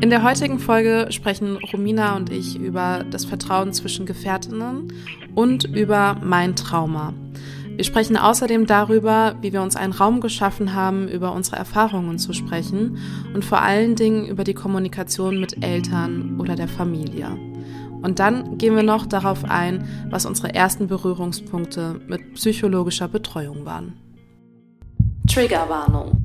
In der heutigen Folge sprechen Romina und ich über das Vertrauen zwischen Gefährtinnen und über mein Trauma. Wir sprechen außerdem darüber, wie wir uns einen Raum geschaffen haben, über unsere Erfahrungen zu sprechen und vor allen Dingen über die Kommunikation mit Eltern oder der Familie. Und dann gehen wir noch darauf ein, was unsere ersten Berührungspunkte mit psychologischer Betreuung waren. Triggerwarnung.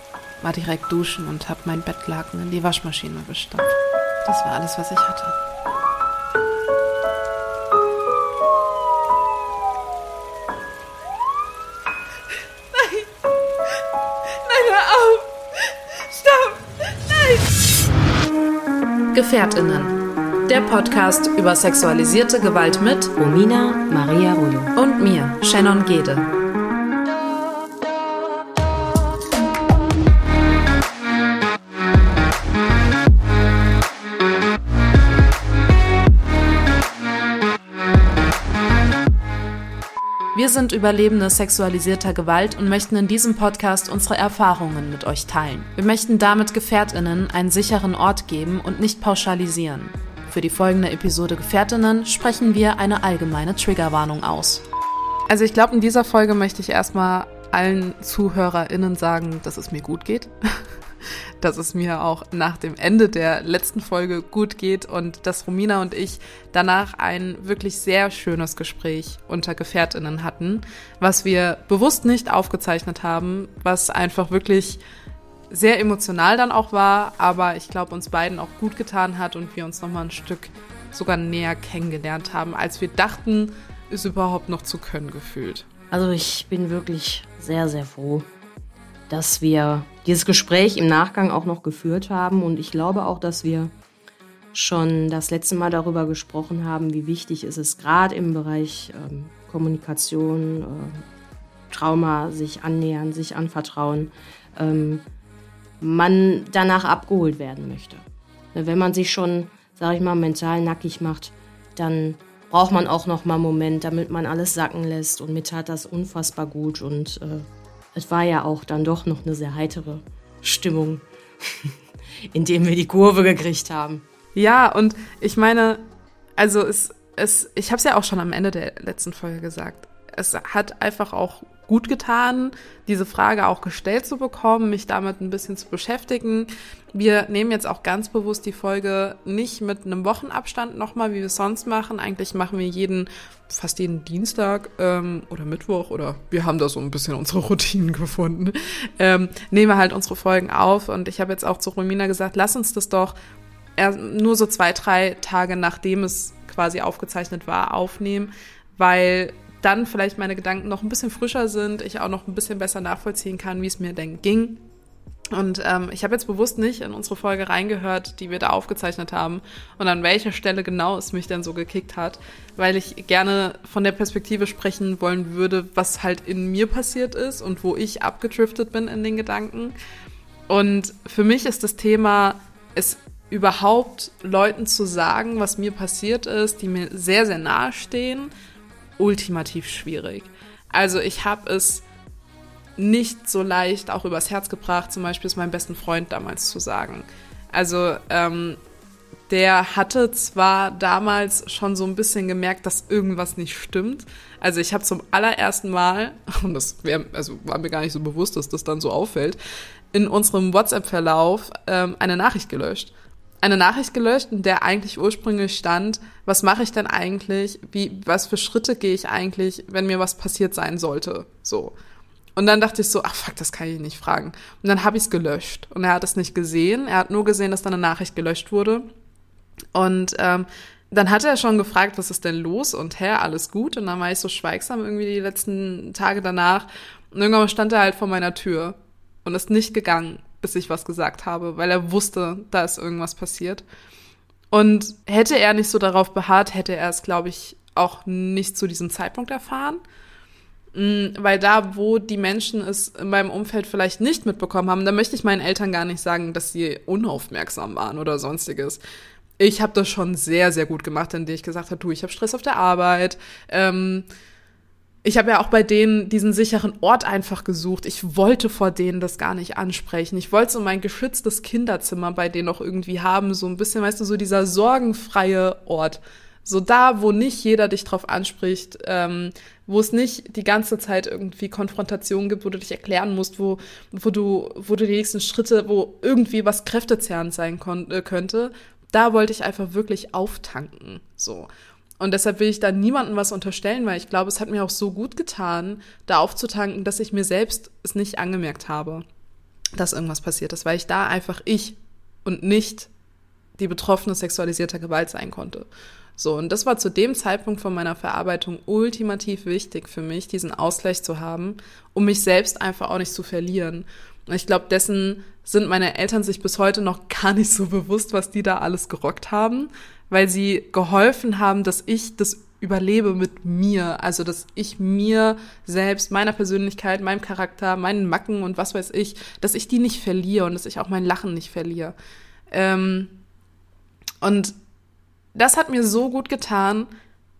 war direkt duschen und habe mein Bettlaken in die Waschmaschine gestopft. Das war alles, was ich hatte. Nein! Nein, hör auf! Stopp! Nein! Gefährtinnen. Der Podcast über sexualisierte Gewalt mit Romina Maria Rollo und mir, Shannon Gede. Wir sind Überlebende sexualisierter Gewalt und möchten in diesem Podcast unsere Erfahrungen mit euch teilen. Wir möchten damit Gefährtinnen einen sicheren Ort geben und nicht pauschalisieren. Für die folgende Episode Gefährtinnen sprechen wir eine allgemeine Triggerwarnung aus. Also ich glaube, in dieser Folge möchte ich erstmal allen ZuhörerInnen sagen, dass es mir gut geht. Dass es mir auch nach dem Ende der letzten Folge gut geht und dass Romina und ich danach ein wirklich sehr schönes Gespräch unter Gefährtinnen hatten, was wir bewusst nicht aufgezeichnet haben, was einfach wirklich sehr emotional dann auch war, aber ich glaube uns beiden auch gut getan hat und wir uns nochmal ein Stück sogar näher kennengelernt haben, als wir dachten, es überhaupt noch zu können gefühlt. Also ich bin wirklich sehr, sehr froh, dass wir dieses Gespräch im Nachgang auch noch geführt haben. Und ich glaube auch, dass wir schon das letzte Mal darüber gesprochen haben, wie wichtig ist es gerade im Bereich ähm, Kommunikation, äh, Trauma, sich annähern, sich anvertrauen, ähm, man danach abgeholt werden möchte. Wenn man sich schon, sage ich mal, mental nackig macht, dann braucht man auch noch mal einen Moment, damit man alles sacken lässt. Und mir tat das unfassbar gut und äh, es war ja auch dann doch noch eine sehr heitere Stimmung, in dem wir die Kurve gekriegt haben. Ja, und ich meine, also es, es, ich habe es ja auch schon am Ende der letzten Folge gesagt. Es hat einfach auch gut getan, diese Frage auch gestellt zu bekommen, mich damit ein bisschen zu beschäftigen. Wir nehmen jetzt auch ganz bewusst die Folge nicht mit einem Wochenabstand nochmal, wie wir es sonst machen. Eigentlich machen wir jeden, fast jeden Dienstag ähm, oder Mittwoch oder wir haben da so ein bisschen unsere Routinen gefunden. Ähm, nehmen wir halt unsere Folgen auf und ich habe jetzt auch zu Romina gesagt, lass uns das doch nur so zwei, drei Tage nachdem es quasi aufgezeichnet war, aufnehmen, weil dann vielleicht meine Gedanken noch ein bisschen frischer sind, ich auch noch ein bisschen besser nachvollziehen kann, wie es mir denn ging. Und ähm, ich habe jetzt bewusst nicht in unsere Folge reingehört, die wir da aufgezeichnet haben und an welcher Stelle genau es mich denn so gekickt hat, weil ich gerne von der Perspektive sprechen wollen würde, was halt in mir passiert ist und wo ich abgedriftet bin in den Gedanken. Und für mich ist das Thema, es überhaupt Leuten zu sagen, was mir passiert ist, die mir sehr, sehr nahe stehen, ultimativ schwierig. Also ich habe es nicht so leicht auch übers Herz gebracht, zum Beispiel es meinem besten Freund damals zu sagen. Also ähm, der hatte zwar damals schon so ein bisschen gemerkt, dass irgendwas nicht stimmt. Also ich habe zum allerersten Mal, und das wär, also war mir gar nicht so bewusst, dass das dann so auffällt, in unserem WhatsApp-Verlauf ähm, eine Nachricht gelöscht eine Nachricht gelöscht, in der eigentlich ursprünglich stand, was mache ich denn eigentlich, wie, was für Schritte gehe ich eigentlich, wenn mir was passiert sein sollte, so. Und dann dachte ich so, ach fuck, das kann ich nicht fragen. Und dann habe ich es gelöscht. Und er hat es nicht gesehen. Er hat nur gesehen, dass da eine Nachricht gelöscht wurde. Und ähm, dann hat er schon gefragt, was ist denn los? Und hä, alles gut? Und dann war ich so schweigsam irgendwie die letzten Tage danach. Und irgendwann stand er halt vor meiner Tür und ist nicht gegangen. bis ich was gesagt habe, weil er wusste, da ist irgendwas passiert. Und hätte er nicht so darauf beharrt, hätte er es, glaube ich, auch nicht zu diesem Zeitpunkt erfahren. Mm, weil da, wo die Menschen es in meinem Umfeld vielleicht nicht mitbekommen haben, da möchte ich meinen Eltern gar nicht sagen, dass sie unaufmerksam waren oder sonstiges. Ich habe das schon sehr, sehr gut gemacht, indem ich gesagt habe, du, ich habe Stress auf der Arbeit. Ähm, ich habe ja auch bei denen diesen sicheren Ort einfach gesucht. Ich wollte vor denen das gar nicht ansprechen. Ich wollte so mein geschütztes Kinderzimmer bei denen auch irgendwie haben, so ein bisschen, weißt du, so dieser sorgenfreie Ort. So da, wo nicht jeder dich drauf anspricht, ähm, wo es nicht die ganze Zeit irgendwie Konfrontationen gibt, wo du dich erklären musst, wo, wo du, wo du die nächsten Schritte, wo irgendwie was kräftezehrend sein äh, könnte. Da wollte ich einfach wirklich auftanken, so. Und deshalb will ich da niemandem was unterstellen, weil ich glaube, es hat mir auch so gut getan, da aufzutanken, dass ich mir selbst es nicht angemerkt habe, dass irgendwas passiert ist, weil ich da einfach ich und nicht die Betroffene sexualisierter Gewalt sein konnte. So, und das war zu dem Zeitpunkt von meiner Verarbeitung ultimativ wichtig für mich, diesen Ausgleich zu haben, um mich selbst einfach auch nicht zu verlieren. Und ich glaube, dessen sind meine Eltern sich bis heute noch gar nicht so bewusst, was die da alles gerockt haben, weil sie geholfen haben, dass ich das überlebe mit mir. Also, dass ich mir selbst, meiner Persönlichkeit, meinem Charakter, meinen Macken und was weiß ich, dass ich die nicht verliere und dass ich auch mein Lachen nicht verliere. Ähm, und das hat mir so gut getan.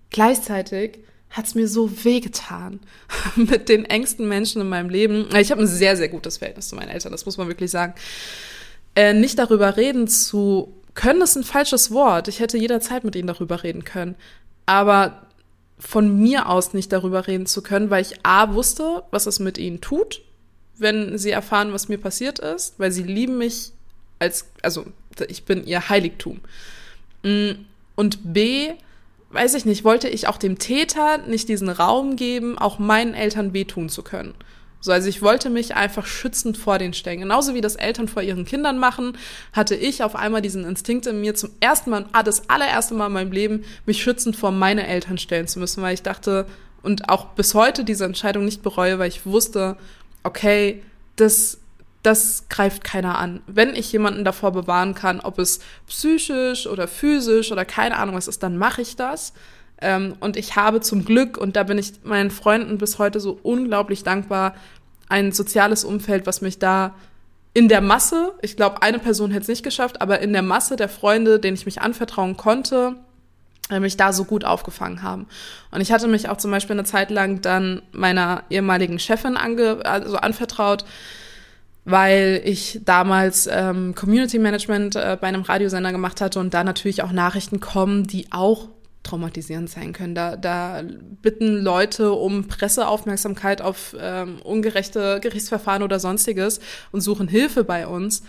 Gleichzeitig hat es mir so wehgetan mit den engsten Menschen in meinem Leben. Ich habe ein sehr, sehr gutes Verhältnis zu meinen Eltern, das muss man wirklich sagen. Äh, nicht darüber reden zu können ist ein falsches Wort. Ich hätte jederzeit mit ihnen darüber reden können. Aber von mir aus nicht darüber reden zu können, weil ich A wusste, was es mit ihnen tut, wenn sie erfahren, was mir passiert ist, weil sie lieben mich als, also ich bin ihr Heiligtum. Und B, weiß ich nicht, wollte ich auch dem Täter nicht diesen Raum geben, auch meinen Eltern wehtun zu können. So, also ich wollte mich einfach schützend vor den stellen. Genauso wie das Eltern vor ihren Kindern machen, hatte ich auf einmal diesen Instinkt in mir zum ersten Mal, ah, das allererste Mal in meinem Leben, mich schützend vor meine Eltern stellen zu müssen, weil ich dachte und auch bis heute diese Entscheidung nicht bereue, weil ich wusste, okay, das, das greift keiner an. Wenn ich jemanden davor bewahren kann, ob es psychisch oder physisch oder keine Ahnung was ist, dann mache ich das. Ähm, und ich habe zum Glück, und da bin ich meinen Freunden bis heute so unglaublich dankbar, ein soziales Umfeld, was mich da in der Masse, ich glaube, eine Person hätte es nicht geschafft, aber in der Masse der Freunde, denen ich mich anvertrauen konnte, äh, mich da so gut aufgefangen haben. Und ich hatte mich auch zum Beispiel eine Zeit lang dann meiner ehemaligen Chefin ange, also anvertraut, weil ich damals ähm, Community Management äh, bei einem Radiosender gemacht hatte und da natürlich auch Nachrichten kommen, die auch traumatisierend sein können. Da, da bitten Leute um Presseaufmerksamkeit auf ähm, ungerechte Gerichtsverfahren oder sonstiges und suchen Hilfe bei uns.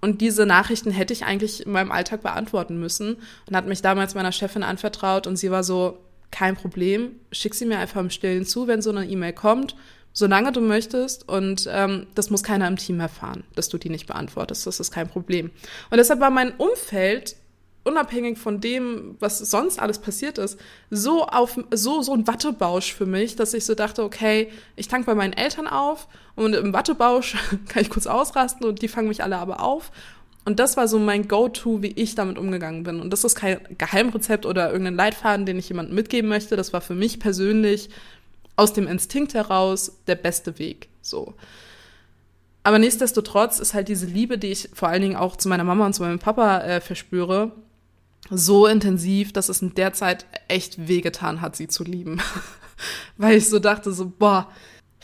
Und diese Nachrichten hätte ich eigentlich in meinem Alltag beantworten müssen und hat mich damals meiner Chefin anvertraut und sie war so, kein Problem, schick sie mir einfach im Stillen zu, wenn so eine E-Mail kommt, solange du möchtest und ähm, das muss keiner im Team erfahren, dass du die nicht beantwortest, das ist kein Problem. Und deshalb war mein Umfeld unabhängig von dem, was sonst alles passiert ist, so auf so so ein Wattebausch für mich, dass ich so dachte, okay, ich tank bei meinen Eltern auf und im Wattebausch kann ich kurz ausrasten und die fangen mich alle aber auf. Und das war so mein Go-to, wie ich damit umgegangen bin. Und das ist kein Geheimrezept oder irgendein Leitfaden, den ich jemandem mitgeben möchte. Das war für mich persönlich aus dem Instinkt heraus der beste Weg. So. Aber nichtsdestotrotz ist halt diese Liebe, die ich vor allen Dingen auch zu meiner Mama und zu meinem Papa äh, verspüre, so intensiv, dass es in der Zeit echt wehgetan hat, sie zu lieben. Weil ich so dachte, so, boah,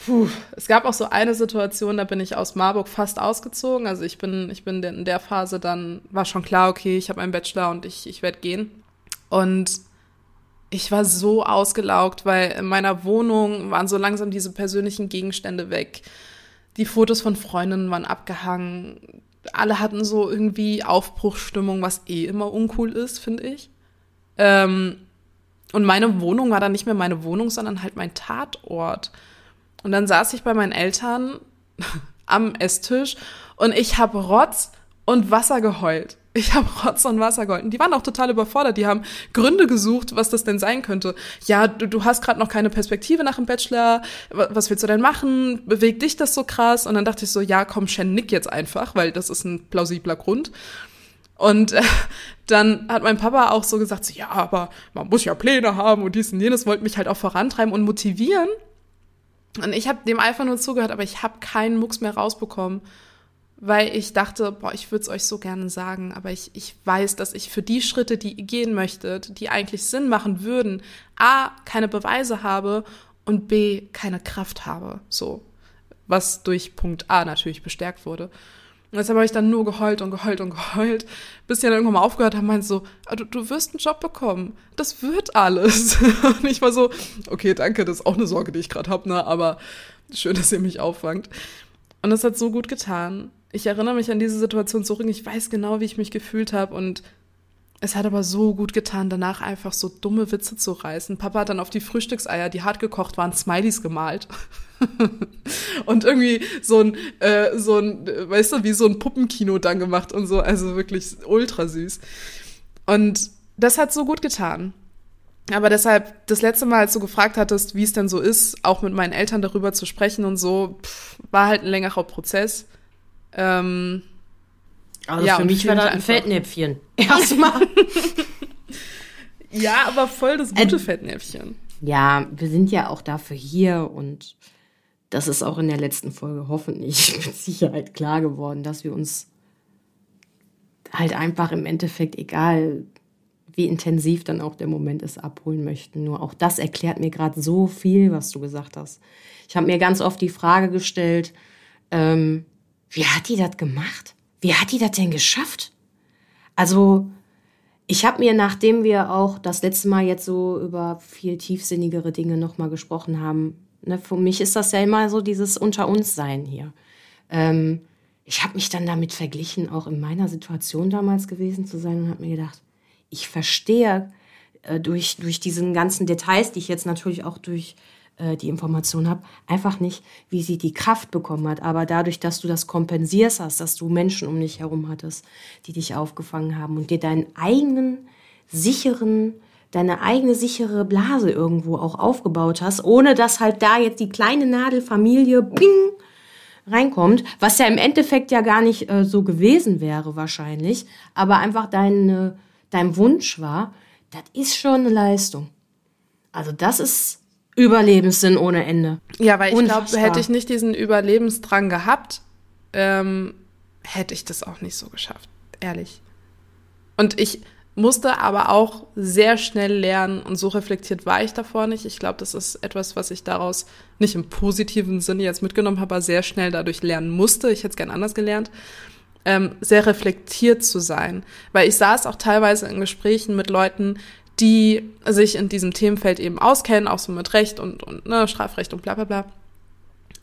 puh. Es gab auch so eine Situation, da bin ich aus Marburg fast ausgezogen. Also ich bin, ich bin in der Phase dann, war schon klar, okay, ich habe einen Bachelor und ich, ich werde gehen. Und ich war so ausgelaugt, weil in meiner Wohnung waren so langsam diese persönlichen Gegenstände weg. Die Fotos von Freundinnen waren abgehangen alle hatten so irgendwie Aufbruchsstimmung, was eh immer uncool ist, finde ich. Ähm, und meine Wohnung war dann nicht mehr meine Wohnung, sondern halt mein Tatort. Und dann saß ich bei meinen Eltern am Esstisch und ich habe Rotz und Wasser geheult. Ich habe Rotz und Wasser geheult. Und die waren auch total überfordert. Die haben Gründe gesucht, was das denn sein könnte. Ja, du, du hast gerade noch keine Perspektive nach dem Bachelor. Was willst du denn machen? Bewegt dich das so krass? Und dann dachte ich so, ja, komm, Shen, nick jetzt einfach, weil das ist ein plausibler Grund. Und äh, dann hat mein Papa auch so gesagt, so, ja, aber man muss ja Pläne haben und dies und jenes, wollte mich halt auch vorantreiben und motivieren. Und ich habe dem einfach nur zugehört, aber ich habe keinen Mucks mehr rausbekommen weil ich dachte, boah, ich würde es euch so gerne sagen, aber ich, ich weiß, dass ich für die Schritte, die ihr gehen möchtet, die eigentlich Sinn machen würden, A, keine Beweise habe und B, keine Kraft habe. So. Was durch Punkt A natürlich bestärkt wurde. Und deshalb habe ich dann nur geheult und geheult und geheult, bis die dann irgendwann mal aufgehört haben, meint so, ah, du, du wirst einen Job bekommen. Das wird alles. Und ich war so, okay, danke, das ist auch eine Sorge, die ich gerade habe, ne? aber schön, dass ihr mich auffangt. Und das hat so gut getan ich erinnere mich an diese Situation zurück. Ich weiß genau, wie ich mich gefühlt habe und es hat aber so gut getan, danach einfach so dumme Witze zu reißen. Papa hat dann auf die Frühstückseier, die hart gekocht waren, Smileys gemalt. und irgendwie so ein, äh, so ein, weißt du, wie so ein Puppenkino dann gemacht und so. Also wirklich ultra süß. Und das hat so gut getan. Aber deshalb, das letzte Mal, als du gefragt hattest, wie es denn so ist, auch mit meinen Eltern darüber zu sprechen und so, pff, war halt ein längerer Prozess. Ähm, also ja, für mich war das ein Fettnäpfchen. Erstmal. ja, aber voll das gute äh, Fettnäpfchen. Ja, wir sind ja auch dafür hier und das ist auch in der letzten Folge hoffentlich mit Sicherheit klar geworden, dass wir uns halt einfach im Endeffekt, egal wie intensiv dann auch der Moment ist, abholen möchten. Nur auch das erklärt mir gerade so viel, was du gesagt hast. Ich habe mir ganz oft die Frage gestellt, ähm, wie hat die das gemacht? Wie hat die das denn geschafft? Also, ich habe mir, nachdem wir auch das letzte Mal jetzt so über viel tiefsinnigere Dinge nochmal gesprochen haben, ne, für mich ist das ja immer so dieses Unter uns Sein hier. Ähm, ich habe mich dann damit verglichen, auch in meiner Situation damals gewesen zu sein und habe mir gedacht, ich verstehe äh, durch, durch diesen ganzen Details, die ich jetzt natürlich auch durch äh, die Information habe, einfach nicht, wie sie die Kraft bekommen hat. Aber dadurch, dass du das kompensierst hast, dass du Menschen um dich herum hattest, die dich aufgefangen haben und dir deinen eigenen sicheren, deine eigene sichere Blase irgendwo auch aufgebaut hast, ohne dass halt da jetzt die kleine Nadelfamilie bing, reinkommt, was ja im Endeffekt ja gar nicht äh, so gewesen wäre wahrscheinlich, aber einfach dein, äh, dein Wunsch war, das ist schon eine Leistung. Also das ist Überlebenssinn ohne Ende. Ja, weil ich glaube, hätte ich nicht diesen Überlebensdrang gehabt, ähm, hätte ich das auch nicht so geschafft, ehrlich. Und ich musste aber auch sehr schnell lernen und so reflektiert war ich davor nicht. Ich glaube, das ist etwas, was ich daraus nicht im positiven Sinne jetzt mitgenommen habe, aber sehr schnell dadurch lernen musste. Ich hätte es gern anders gelernt. Ähm, sehr reflektiert zu sein. Weil ich saß auch teilweise in Gesprächen mit Leuten, die sich in diesem Themenfeld eben auskennen, auch so mit Recht und, und ne, Strafrecht und bla bla bla.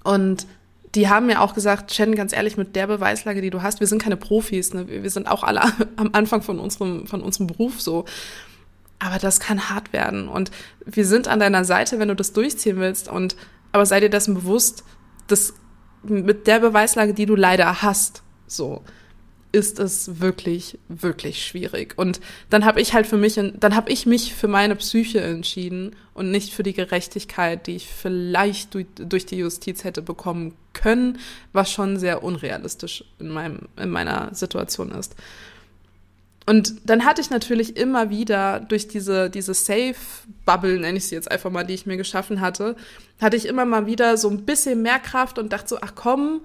Und die haben mir auch gesagt, Shannon, ganz ehrlich, mit der Beweislage, die du hast, wir sind keine Profis, ne? wir sind auch alle am Anfang von unserem, von unserem Beruf so. Aber das kann hart werden. Und wir sind an deiner Seite, wenn du das durchziehen willst. Und aber sei dir dessen bewusst, dass mit der Beweislage, die du leider hast, so, ist es wirklich, wirklich schwierig. Und dann habe ich halt für mich, dann habe ich mich für meine Psyche entschieden und nicht für die Gerechtigkeit, die ich vielleicht durch, durch die Justiz hätte bekommen können, was schon sehr unrealistisch in meinem, in meiner Situation ist. Und dann hatte ich natürlich immer wieder durch diese, diese Safe-Bubble, nenne ich sie jetzt einfach mal, die ich mir geschaffen hatte, hatte ich immer mal wieder so ein bisschen mehr Kraft und dachte so, ach komm,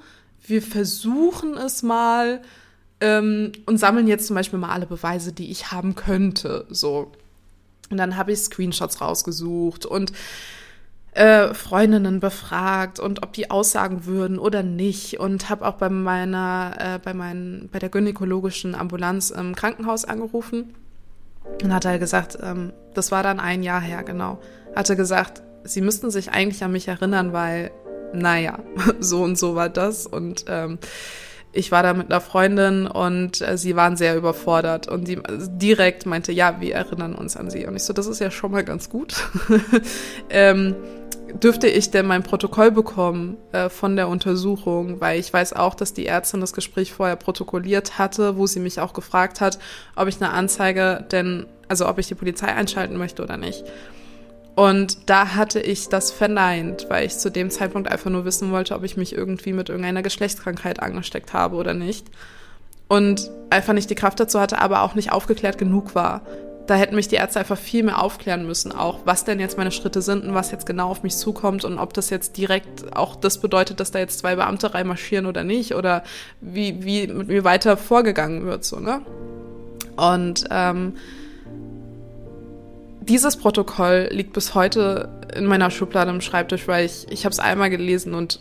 wir versuchen es mal ähm, und sammeln jetzt zum Beispiel mal alle Beweise, die ich haben könnte. So. Und dann habe ich Screenshots rausgesucht und äh, Freundinnen befragt und ob die aussagen würden oder nicht und habe auch bei meiner äh, bei meinen bei der gynäkologischen Ambulanz im Krankenhaus angerufen und hat er gesagt, ähm, das war dann ein Jahr her genau, hatte gesagt, sie müssten sich eigentlich an mich erinnern, weil naja so und so war das und ähm, ich war da mit einer Freundin und äh, sie waren sehr überfordert und die direkt meinte, ja, wir erinnern uns an sie. Und ich so, das ist ja schon mal ganz gut. ähm, dürfte ich denn mein Protokoll bekommen äh, von der Untersuchung, weil ich weiß auch, dass die Ärztin das Gespräch vorher protokolliert hatte, wo sie mich auch gefragt hat, ob ich eine Anzeige denn, also ob ich die Polizei einschalten möchte oder nicht. Und da hatte ich das verneint, weil ich zu dem Zeitpunkt einfach nur wissen wollte, ob ich mich irgendwie mit irgendeiner Geschlechtskrankheit angesteckt habe oder nicht. Und einfach nicht die Kraft dazu hatte, aber auch nicht aufgeklärt genug war da hätten mich die Ärzte einfach viel mehr aufklären müssen, auch was denn jetzt meine Schritte sind und was jetzt genau auf mich zukommt und ob das jetzt direkt auch das bedeutet, dass da jetzt zwei Beamte reinmarschieren oder nicht oder wie, wie mit mir weiter vorgegangen wird, so, ne? Und ähm, dieses Protokoll liegt bis heute in meiner Schublade im Schreibtisch, weil ich, ich habe es einmal gelesen und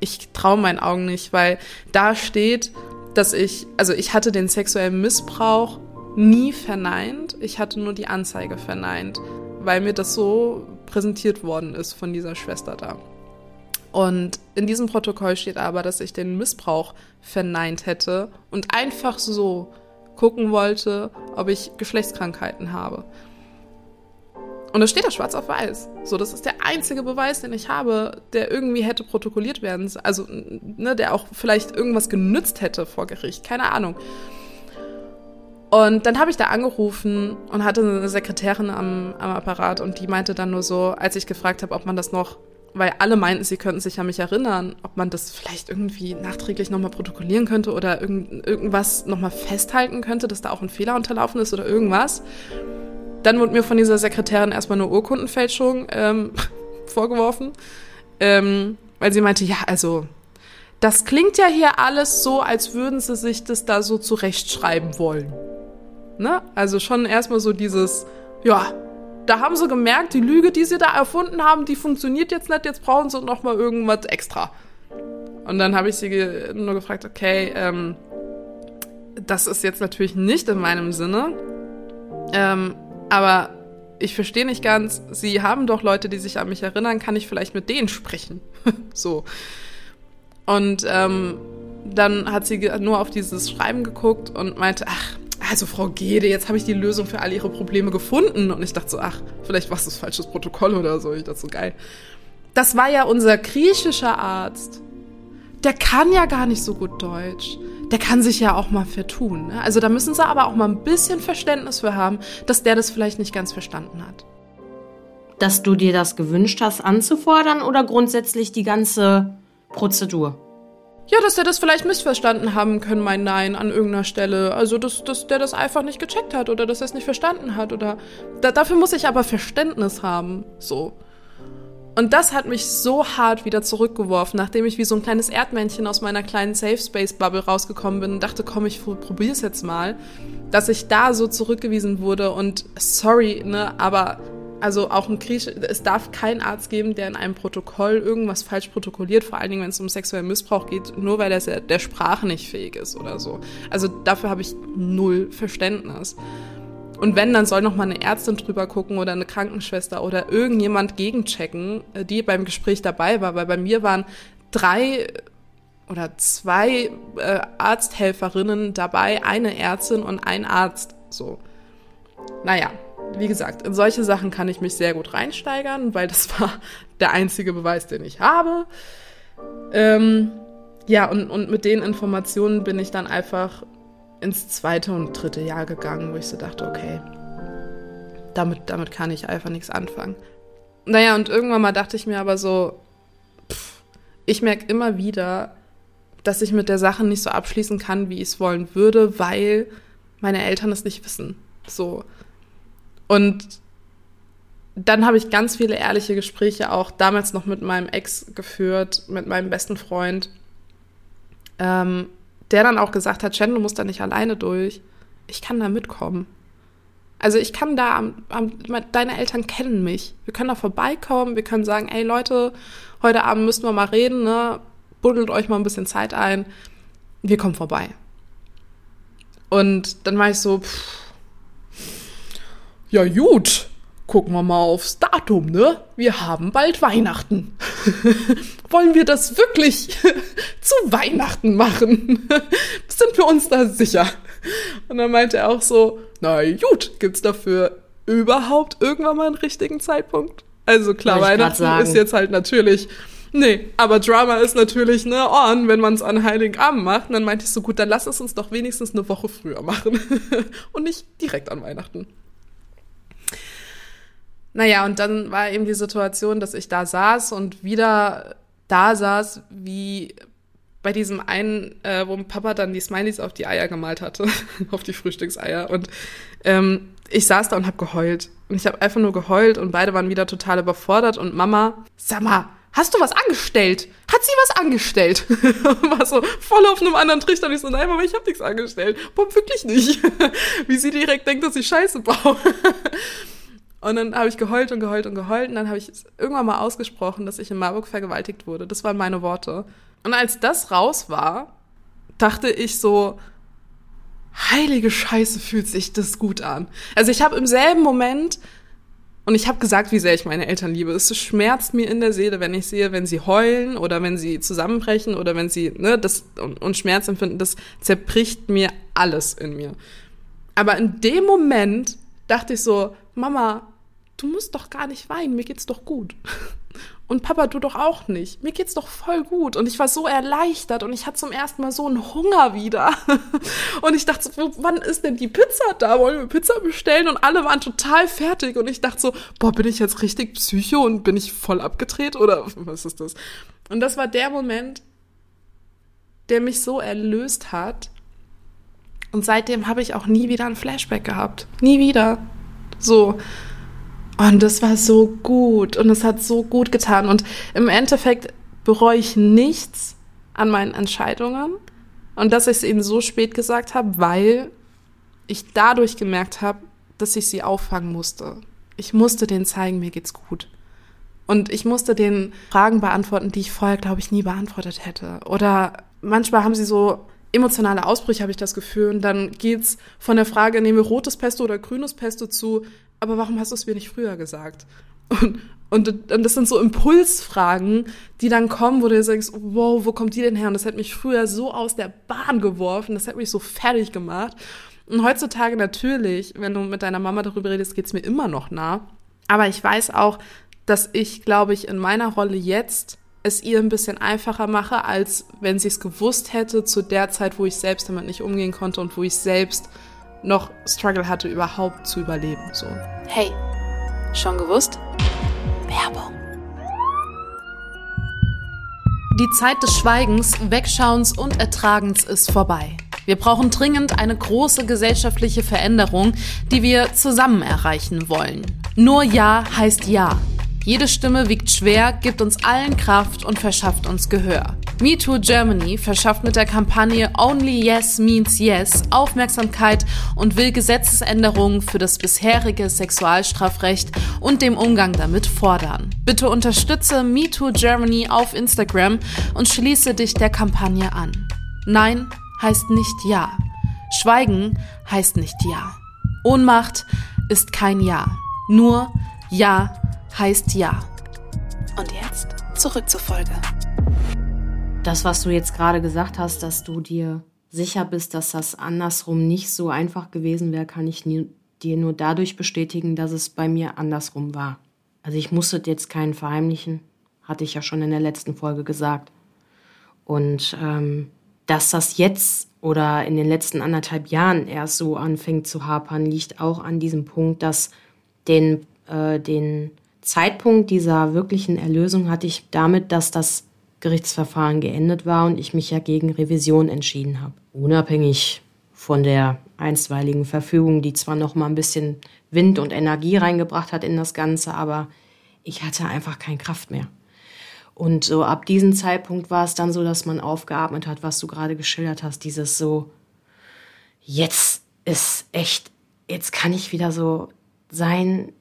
ich traue meinen Augen nicht, weil da steht, dass ich, also ich hatte den sexuellen Missbrauch nie verneint. Ich hatte nur die Anzeige verneint, weil mir das so präsentiert worden ist von dieser Schwester da. Und in diesem Protokoll steht aber, dass ich den Missbrauch verneint hätte und einfach so gucken wollte, ob ich Geschlechtskrankheiten habe. Und das steht da schwarz auf weiß. So, das ist der einzige Beweis, den ich habe, der irgendwie hätte protokolliert werden, also ne, der auch vielleicht irgendwas genützt hätte vor Gericht, keine Ahnung. Und dann habe ich da angerufen und hatte eine Sekretärin am, am Apparat und die meinte dann nur so, als ich gefragt habe, ob man das noch, weil alle meinten, sie könnten sich an mich erinnern, ob man das vielleicht irgendwie nachträglich nochmal protokollieren könnte oder irgend, irgendwas nochmal festhalten könnte, dass da auch ein Fehler unterlaufen ist oder irgendwas. Dann wurde mir von dieser Sekretärin erstmal eine Urkundenfälschung ähm, vorgeworfen, ähm, weil sie meinte, ja, also das klingt ja hier alles so, als würden sie sich das da so zurechtschreiben wollen. Ne? Also schon erstmal so dieses, ja, da haben sie gemerkt, die Lüge, die sie da erfunden haben, die funktioniert jetzt nicht, jetzt brauchen sie noch mal irgendwas extra. Und dann habe ich sie ge nur gefragt, okay, ähm, das ist jetzt natürlich nicht in meinem Sinne, ähm, aber ich verstehe nicht ganz, Sie haben doch Leute, die sich an mich erinnern, kann ich vielleicht mit denen sprechen? so. Und ähm, dann hat sie nur auf dieses Schreiben geguckt und meinte, ach, also Frau Gede, jetzt habe ich die Lösung für all ihre Probleme gefunden. Und ich dachte so, ach, vielleicht war es das falsches Protokoll oder so. Ich dachte so, geil. Das war ja unser griechischer Arzt. Der kann ja gar nicht so gut Deutsch. Der kann sich ja auch mal vertun. Ne? Also da müssen sie aber auch mal ein bisschen Verständnis für haben, dass der das vielleicht nicht ganz verstanden hat. Dass du dir das gewünscht hast, anzufordern oder grundsätzlich die ganze Prozedur? Ja, dass er das vielleicht missverstanden haben können, mein Nein an irgendeiner Stelle. Also, dass, dass der das einfach nicht gecheckt hat oder dass er es nicht verstanden hat oder. Da, dafür muss ich aber Verständnis haben. So. Und das hat mich so hart wieder zurückgeworfen, nachdem ich wie so ein kleines Erdmännchen aus meiner kleinen Safe Space Bubble rausgekommen bin und dachte, komm, ich probier's jetzt mal, dass ich da so zurückgewiesen wurde und sorry, ne, aber also auch ein Grieche, es darf keinen Arzt geben, der in einem Protokoll irgendwas falsch protokolliert, vor allen Dingen, wenn es um sexuellen Missbrauch geht, nur weil er der Sprache nicht fähig ist oder so. Also dafür habe ich null Verständnis. Und wenn, dann soll noch mal eine Ärztin drüber gucken oder eine Krankenschwester oder irgendjemand gegenchecken, äh, die beim Gespräch dabei war, weil bei mir waren drei oder zwei äh, Arzthelferinnen dabei, eine Ärztin und ein Arzt. So. Naja, wie gesagt, in solche Sachen kann ich mich sehr gut reinsteigern, weil das war der einzige Beweis, den ich habe. Ähm, ja, und, und mit den Informationen bin ich dann einfach ins zweite und dritte Jahr gegangen, wo ich so dachte, okay, damit, damit kann ich einfach nichts anfangen. Naja, und irgendwann mal dachte ich mir aber so, pff, ich merke immer wieder, dass ich mit der Sache nicht so abschließen kann, wie ich es wollen würde, weil meine Eltern es nicht wissen. So. Und dann habe ich ganz viele ehrliche Gespräche auch damals noch mit meinem Ex geführt, mit meinem besten Freund, ähm, der dann auch gesagt hat, Chen, du musst da nicht alleine durch. Ich kann da mitkommen. Also ich kann da, am, am, deine Eltern kennen mich. Wir können da vorbeikommen, wir können sagen, ey Leute, heute Abend müssen wir mal reden, ne? Buddelt euch mal ein bisschen Zeit ein. Wir kommen vorbei. Und dann war ich so, pff, ja gut, gucken wir mal aufs Datum, ne? Wir haben bald Weihnachten. Wollen wir das wirklich zu Weihnachten machen? Sind wir uns da sicher? Und dann meinte er auch so, na gut, gibt's dafür überhaupt irgendwann mal einen richtigen Zeitpunkt? Also klar, Weihnachten ist jetzt halt natürlich Nee, aber Drama ist natürlich ne on, wenn man es an Heiligabend macht. Und dann meinte ich so, gut, dann lass es uns doch wenigstens eine Woche früher machen. und nicht direkt an Weihnachten. Naja, und dann war eben die Situation, dass ich da saß und wieder da saß, wie bei diesem einen, äh, wo Papa dann die Smileys auf die Eier gemalt hatte, auf die Frühstückseier. Und ähm, ich saß da und hab geheult. Und ich habe einfach nur geheult und beide waren wieder total überfordert. Und Mama, sag mal, hast du was angestellt? Hat sie was angestellt? war so voll auf einem anderen Trichter. Und ich so, nein, Mama, ich habe nichts angestellt. Boah, wirklich nicht. Wie sie direkt denkt, dass ich Scheiße baue. Und dann habe ich geheult und geheult und geheult. Und dann habe ich irgendwann mal ausgesprochen, dass ich in Marburg vergewaltigt wurde. Das waren meine Worte. Und als das raus war, dachte ich so, heilige Scheiße, fühlt sich das gut an. Also ich habe im selben Moment und ich habe gesagt, wie sehr ich meine Eltern liebe. Es schmerzt mir in der Seele, wenn ich sehe, wenn sie heulen oder wenn sie zusammenbrechen oder wenn sie ne, das und, und Schmerz empfinden. Das zerbricht mir alles in mir. Aber in dem Moment dachte ich so, Mama, du musst doch gar nicht weinen, mir geht's doch gut. Und Papa, du doch auch nicht. Mir geht's doch voll gut. Und ich war so erleichtert und ich hatte zum ersten Mal so einen Hunger wieder. Und ich dachte so, wann ist denn die Pizza da? Wollen wir Pizza bestellen? Und alle waren total fertig. Und ich dachte so, boah, bin ich jetzt richtig Psycho und bin ich voll abgedreht oder was ist das? Und das war der Moment, der mich so erlöst hat. Und seitdem habe ich auch nie wieder ein Flashback gehabt. Nie wieder. So. Und das war so gut und es hat so gut getan. Und im Endeffekt bereue ich nichts an meinen Entscheidungen und dass ich es eben so spät gesagt habe, weil ich dadurch gemerkt habe, dass ich sie auffangen musste. Ich musste denen zeigen, mir geht's gut. Und ich musste den Fragen beantworten, die ich vorher, glaube ich, nie beantwortet hätte. Oder manchmal haben sie so emotionale Ausbrüche, habe ich das Gefühl. Und dann geht's von der Frage, nehme rotes Pesto oder grünes Pesto zu, aber warum hast du es mir nicht früher gesagt? Und, und, und das sind so Impulsfragen, die dann kommen, wo du sagst, wow, wo kommt die denn her? Und das hat mich früher so aus der Bahn geworfen, das hat mich so fertig gemacht. Und heutzutage natürlich, wenn du mit deiner Mama darüber redest, geht's mir immer noch nah. Aber ich weiß auch, dass ich, glaube ich, in meiner Rolle jetzt es ihr ein bisschen einfacher mache, als wenn sie es gewusst hätte zu der Zeit, wo ich selbst damit nicht umgehen konnte und wo ich selbst noch Struggle hatte, überhaupt zu überleben. So. Hey, schon gewusst? Werbung. Die Zeit des Schweigens, Wegschauens und Ertragens ist vorbei. Wir brauchen dringend eine große gesellschaftliche Veränderung, die wir zusammen erreichen wollen. Nur Ja heißt Ja. Jede Stimme wiegt schwer, gibt uns allen Kraft und verschafft uns Gehör. MeToo Germany verschafft mit der Kampagne Only Yes Means Yes Aufmerksamkeit und will Gesetzesänderungen für das bisherige Sexualstrafrecht und dem Umgang damit fordern. Bitte unterstütze MeToo Germany auf Instagram und schließe dich der Kampagne an. Nein heißt nicht Ja. Schweigen heißt nicht Ja. Ohnmacht ist kein Ja. Nur Ja heißt ja. Und jetzt zurück zur Folge. Das, was du jetzt gerade gesagt hast, dass du dir sicher bist, dass das andersrum nicht so einfach gewesen wäre, kann ich dir nur dadurch bestätigen, dass es bei mir andersrum war. Also ich musste jetzt keinen verheimlichen, hatte ich ja schon in der letzten Folge gesagt. Und ähm, dass das jetzt oder in den letzten anderthalb Jahren erst so anfängt zu hapern, liegt auch an diesem Punkt, dass den, äh, den Zeitpunkt dieser wirklichen Erlösung hatte ich damit, dass das Gerichtsverfahren geendet war und ich mich ja gegen Revision entschieden habe. Unabhängig von der einstweiligen Verfügung, die zwar noch mal ein bisschen Wind und Energie reingebracht hat in das Ganze, aber ich hatte einfach keine Kraft mehr. Und so ab diesem Zeitpunkt war es dann so, dass man aufgeatmet hat, was du gerade geschildert hast, dieses so, jetzt ist echt, jetzt kann ich wieder so sein,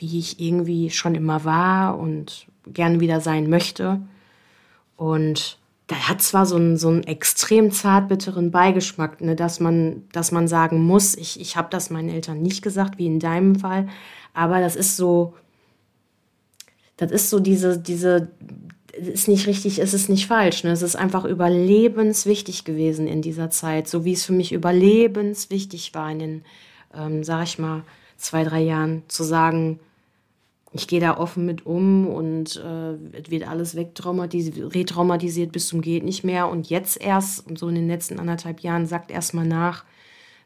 wie ich irgendwie schon immer war und gerne wieder sein möchte. Und da hat zwar so einen, so einen extrem zartbitteren Beigeschmack, ne, dass, man, dass man sagen muss, ich, ich habe das meinen Eltern nicht gesagt, wie in deinem Fall, aber das ist so, das ist so diese, diese, ist nicht richtig, es ist nicht falsch. Ne? Es ist einfach überlebenswichtig gewesen in dieser Zeit, so wie es für mich überlebenswichtig war in den, ähm, sag ich mal, zwei, drei Jahren, zu sagen, ich gehe da offen mit um und äh, wird alles wegtraumatisiert, retraumatisiert bis zum geht nicht mehr. Und jetzt erst, so in den letzten anderthalb Jahren, sagt erst mal nach,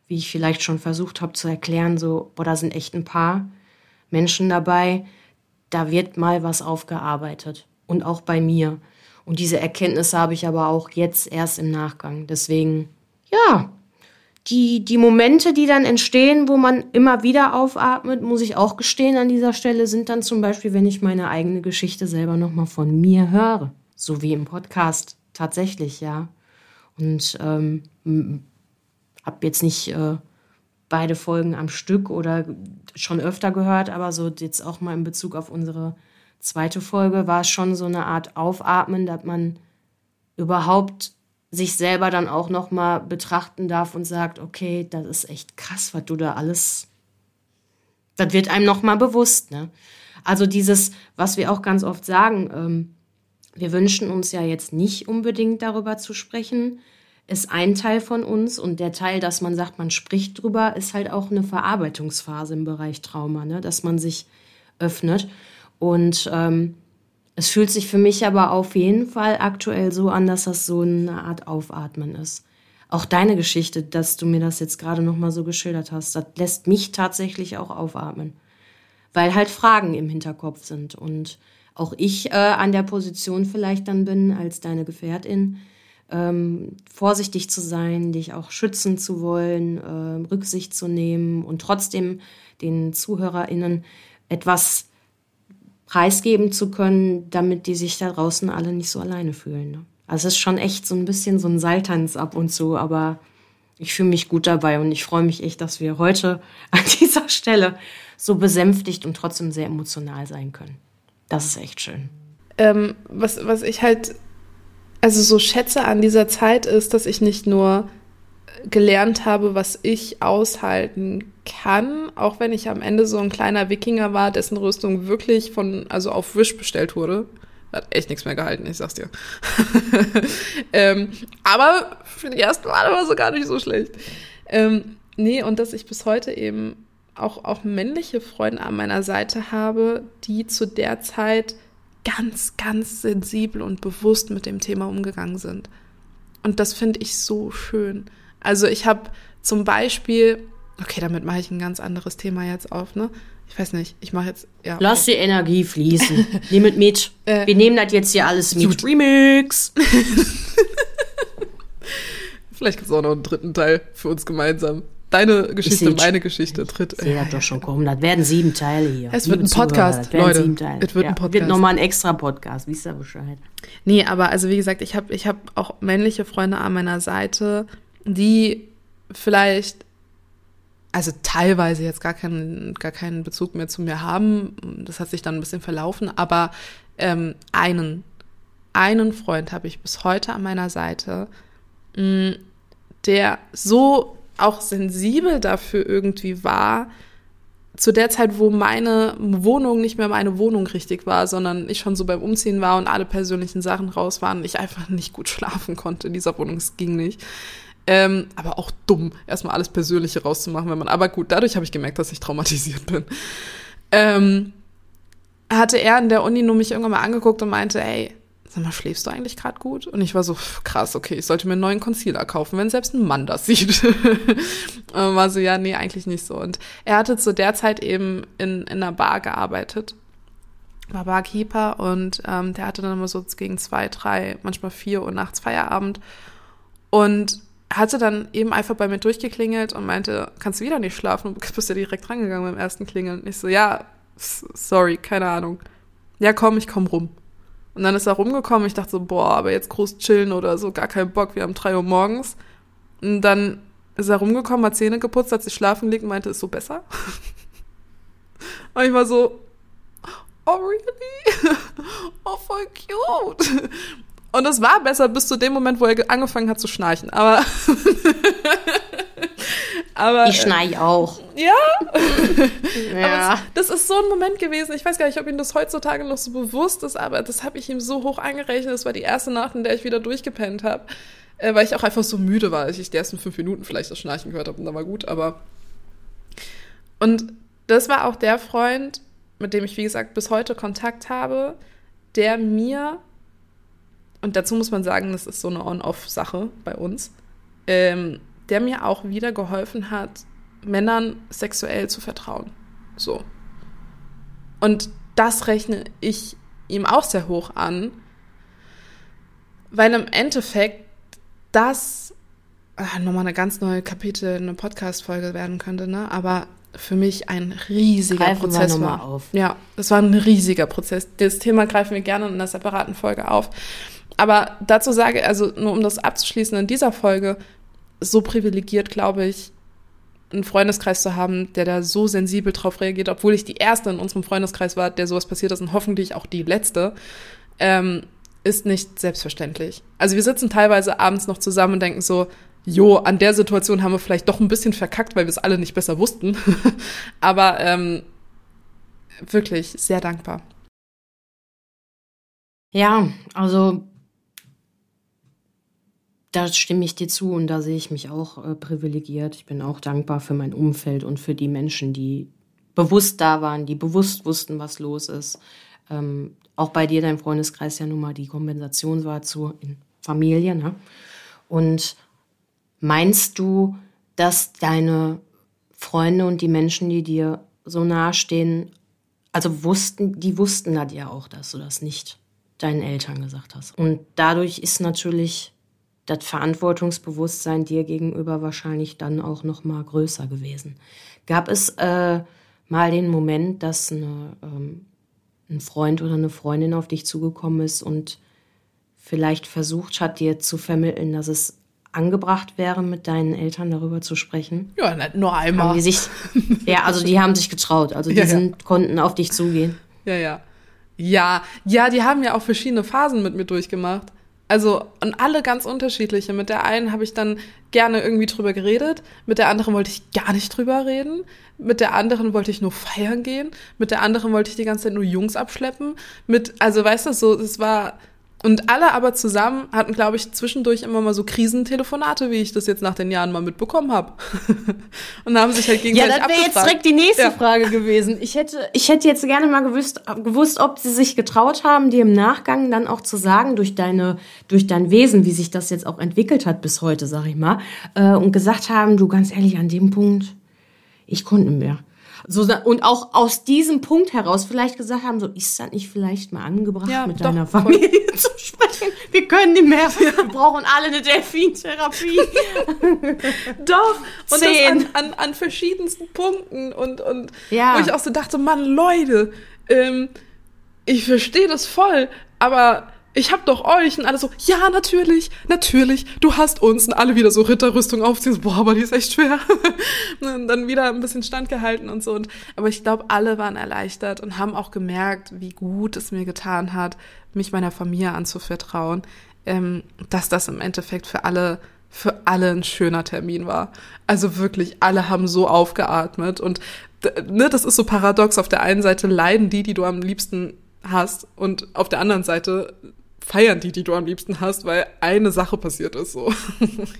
wie ich vielleicht schon versucht habe zu erklären, so, boah, da sind echt ein paar Menschen dabei, da wird mal was aufgearbeitet. Und auch bei mir. Und diese Erkenntnisse habe ich aber auch jetzt erst im Nachgang. Deswegen, ja, die, die Momente, die dann entstehen, wo man immer wieder aufatmet, muss ich auch gestehen an dieser Stelle, sind dann zum Beispiel, wenn ich meine eigene Geschichte selber nochmal von mir höre. So wie im Podcast tatsächlich, ja. Und ähm, habe jetzt nicht äh, beide Folgen am Stück oder schon öfter gehört, aber so jetzt auch mal in Bezug auf unsere zweite Folge war es schon so eine Art Aufatmen, dass man überhaupt sich selber dann auch noch mal betrachten darf und sagt, okay, das ist echt krass, was du da alles, das wird einem noch mal bewusst, ne? Also dieses, was wir auch ganz oft sagen, ähm, wir wünschen uns ja jetzt nicht unbedingt darüber zu sprechen, ist ein Teil von uns und der Teil, dass man sagt, man spricht drüber, ist halt auch eine Verarbeitungsphase im Bereich Trauma, ne? dass man sich öffnet und ähm, es fühlt sich für mich aber auf jeden Fall aktuell so an, dass das so eine Art Aufatmen ist. Auch deine Geschichte, dass du mir das jetzt gerade noch mal so geschildert hast, das lässt mich tatsächlich auch aufatmen, weil halt Fragen im Hinterkopf sind und auch ich äh, an der Position vielleicht dann bin als deine Gefährtin, ähm, vorsichtig zu sein, dich auch schützen zu wollen, äh, Rücksicht zu nehmen und trotzdem den ZuhörerInnen etwas preisgeben zu können, damit die sich da draußen alle nicht so alleine fühlen. Ne? Also es ist schon echt so ein bisschen so ein Seiltanz ab und zu, aber ich fühle mich gut dabei und ich freue mich echt, dass wir heute an dieser Stelle so besänftigt und trotzdem sehr emotional sein können. Das ist echt schön. Ähm, was, was ich halt also so schätze an dieser Zeit ist, dass ich nicht nur gelernt habe, was ich aushalten kann, auch wenn ich am Ende so ein kleiner Wikinger war, dessen Rüstung wirklich von, also auf Wish bestellt wurde. Hat echt nichts mehr gehalten, ich sag's dir. ähm, aber für die ersten Male war es gar nicht so schlecht. Ähm, nee, und dass ich bis heute eben auch, auch männliche Freunde an meiner Seite habe, die zu der Zeit ganz, ganz sensibel und bewusst mit dem Thema umgegangen sind. Und das finde ich so schön. Also ich habe zum Beispiel, okay, damit mache ich ein ganz anderes Thema jetzt auf, ne? Ich weiß nicht, ich mache jetzt, ja. Okay. Lass die Energie fließen. Nehmt mit. Äh, Wir nehmen das jetzt hier alles mit. Gut. Remix. Vielleicht gibt es auch noch einen dritten Teil für uns gemeinsam. Deine Geschichte, meine Geschichte, tritt. Ich sehe das doch schon kommen. Das werden sieben Teile hier. Es wird ein Podcast, Leute. Es wird ja, ein Podcast. Wird nochmal ein extra Podcast, wisst ihr Bescheid. Nee, aber also wie gesagt, ich habe ich hab auch männliche Freunde an meiner Seite, die vielleicht, also teilweise jetzt gar keinen, gar keinen Bezug mehr zu mir haben. Das hat sich dann ein bisschen verlaufen, aber ähm, einen, einen Freund habe ich bis heute an meiner Seite, mh, der so auch sensibel dafür irgendwie war, zu der Zeit, wo meine Wohnung nicht mehr meine Wohnung richtig war, sondern ich schon so beim Umziehen war und alle persönlichen Sachen raus waren, ich einfach nicht gut schlafen konnte in dieser Wohnung. Es ging nicht. Ähm, aber auch dumm, erstmal alles Persönliche rauszumachen, wenn man. Aber gut, dadurch habe ich gemerkt, dass ich traumatisiert bin. Ähm, hatte er in der Uni nur mich irgendwann mal angeguckt und meinte, ey, sag mal, schläfst du eigentlich gerade gut? Und ich war so, krass, okay, ich sollte mir einen neuen Concealer kaufen, wenn selbst ein Mann das sieht. und war so, ja, nee, eigentlich nicht so. Und er hatte zu der Zeit eben in, in einer Bar gearbeitet, war Barkeeper und ähm, der hatte dann immer so gegen zwei, drei, manchmal vier Uhr nachts Feierabend. Und hatte dann eben einfach bei mir durchgeklingelt und meinte, kannst du wieder nicht schlafen? Du bist ja direkt rangegangen beim ersten Klingeln. Und ich so, ja, sorry, keine Ahnung. Ja, komm, ich komm rum. Und dann ist er rumgekommen. Ich dachte so, boah, aber jetzt groß chillen oder so, gar keinen Bock. Wir haben drei Uhr morgens. Und dann ist er rumgekommen, hat Zähne geputzt, hat sich schlafen gelegt und meinte, ist so besser. und ich war so, oh really? oh, voll cute. Und es war besser bis zu dem Moment, wo er angefangen hat zu schnarchen. Aber. aber ich schnarche auch. Ja. ja. Aber das ist so ein Moment gewesen. Ich weiß gar nicht, ob ihm das heutzutage noch so bewusst ist, aber das habe ich ihm so hoch angerechnet. Das war die erste Nacht, in der ich wieder durchgepennt habe. Äh, weil ich auch einfach so müde war, als ich die ersten fünf Minuten vielleicht das Schnarchen gehört habe. Und dann war gut, aber. Und das war auch der Freund, mit dem ich, wie gesagt, bis heute Kontakt habe, der mir, und dazu muss man sagen, das ist so eine On-Off-Sache bei uns, ähm, der mir auch wieder geholfen hat, Männern sexuell zu vertrauen. So. Und das rechne ich ihm auch sehr hoch an, weil im Endeffekt das ach, nochmal eine ganz neue Kapitel, eine Podcast-Folge werden könnte, ne? Aber für mich ein riesiger Greifen Prozess war. auf. Ja, das war ein riesiger Prozess. Das Thema greifen wir gerne in einer separaten Folge auf. Aber dazu sage, also nur um das abzuschließen in dieser Folge, so privilegiert, glaube ich, einen Freundeskreis zu haben, der da so sensibel drauf reagiert, obwohl ich die erste in unserem Freundeskreis war, der sowas passiert ist und hoffentlich auch die letzte, ähm, ist nicht selbstverständlich. Also wir sitzen teilweise abends noch zusammen und denken so, jo, an der Situation haben wir vielleicht doch ein bisschen verkackt, weil wir es alle nicht besser wussten. Aber ähm, wirklich sehr dankbar. Ja, also da stimme ich dir zu und da sehe ich mich auch äh, privilegiert. Ich bin auch dankbar für mein Umfeld und für die Menschen, die bewusst da waren, die bewusst wussten, was los ist. Ähm, auch bei dir, dein Freundeskreis ja nun mal die Kompensation war zu in Familie. Ne? Und meinst du, dass deine Freunde und die Menschen, die dir so nahe stehen, also wussten, die wussten das ja auch, dass du das nicht deinen Eltern gesagt hast. Und dadurch ist natürlich das Verantwortungsbewusstsein dir gegenüber wahrscheinlich dann auch noch mal größer gewesen. Gab es äh, mal den Moment, dass eine, ähm, ein Freund oder eine Freundin auf dich zugekommen ist und vielleicht versucht hat, dir zu vermitteln, dass es angebracht wäre, mit deinen Eltern darüber zu sprechen? Ja, nur Haben einmal. die sich, ja, also die haben sich getraut, also die Ja, ja. sind, konnten auf dich zugehen. Ja, ja. Ja, ja, die haben ja auch verschiedene Phasen mit mir durchgemacht. Also, und alle ganz unterschiedliche. Mit der einen habe ich dann gerne irgendwie drüber geredet, mit der anderen wollte ich gar nicht drüber reden, mit der anderen wollte ich nur feiern gehen, mit der anderen wollte ich die ganze Zeit nur Jungs abschleppen, mit, also weißt du, so, es war, und alle aber zusammen hatten, glaube ich, zwischendurch immer mal so Krisentelefonate, wie ich das jetzt nach den Jahren mal mitbekommen habe. und haben sich halt Ja, gegenseitig das wäre jetzt direkt die nächste Ja. Frage gewesen. Ich hätte, ich hätte jetzt gerne mal gewusst, gewusst, ob sie sich getraut haben, dir im Nachgang dann auch zu sagen, durch deine, durch dein Wesen, wie sich das jetzt auch entwickelt hat bis heute, sag ich mal, äh, und gesagt haben, du ganz ehrlich, an dem Punkt, ich konnte mehr. So, und auch aus diesem Punkt heraus vielleicht gesagt haben, so ist das nicht vielleicht mal angebracht, Ja, mit doch, deiner voll. Familie zu sprechen. Wir können nicht mehr. Wir brauchen alle eine Delfintherapie. Doch, und Zehn. das an, an, an verschiedensten Punkten und, und Ja. wo ich auch so dachte, Mann, Leute, ähm, ich verstehe das voll, aber ich hab doch euch und alle so, ja, natürlich, natürlich, du hast uns und alle wieder so Ritterrüstung aufziehen, so, boah, aber die ist echt schwer. und dann wieder ein bisschen standgehalten und so. Und, aber ich glaube, alle waren erleichtert und haben auch gemerkt, wie gut es mir getan hat, mich meiner Familie anzuvertrauen, ähm, dass das im Endeffekt für alle für alle ein schöner Termin war. Also wirklich, alle haben so aufgeatmet und ne, das ist so paradox. Auf der einen Seite leiden die, die du am liebsten hast und auf der anderen Seite feiern die, die du am liebsten hast, weil eine Sache passiert ist so.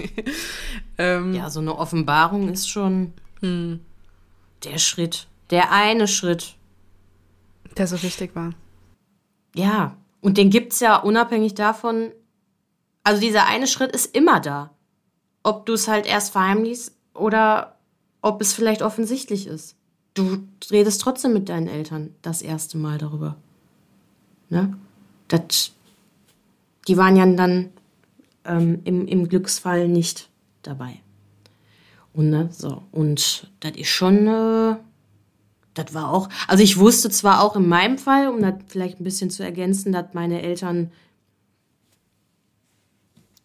ähm, Ja, so eine Offenbarung ist schon der Schritt, der eine Schritt. Der so wichtig war. Ja, und den gibt's ja unabhängig davon. Also dieser eine Schritt ist immer da. Ob du es halt erst verheimlichst oder ob es vielleicht offensichtlich ist. Du redest trotzdem mit deinen Eltern das erste Mal darüber. Ne? Das, die waren ja dann ähm, im, im Glücksfall nicht dabei. Und, ne, so. Und das ist schon, äh, das war auch, also ich wusste zwar auch in meinem Fall, um das vielleicht ein bisschen zu ergänzen, dass meine Eltern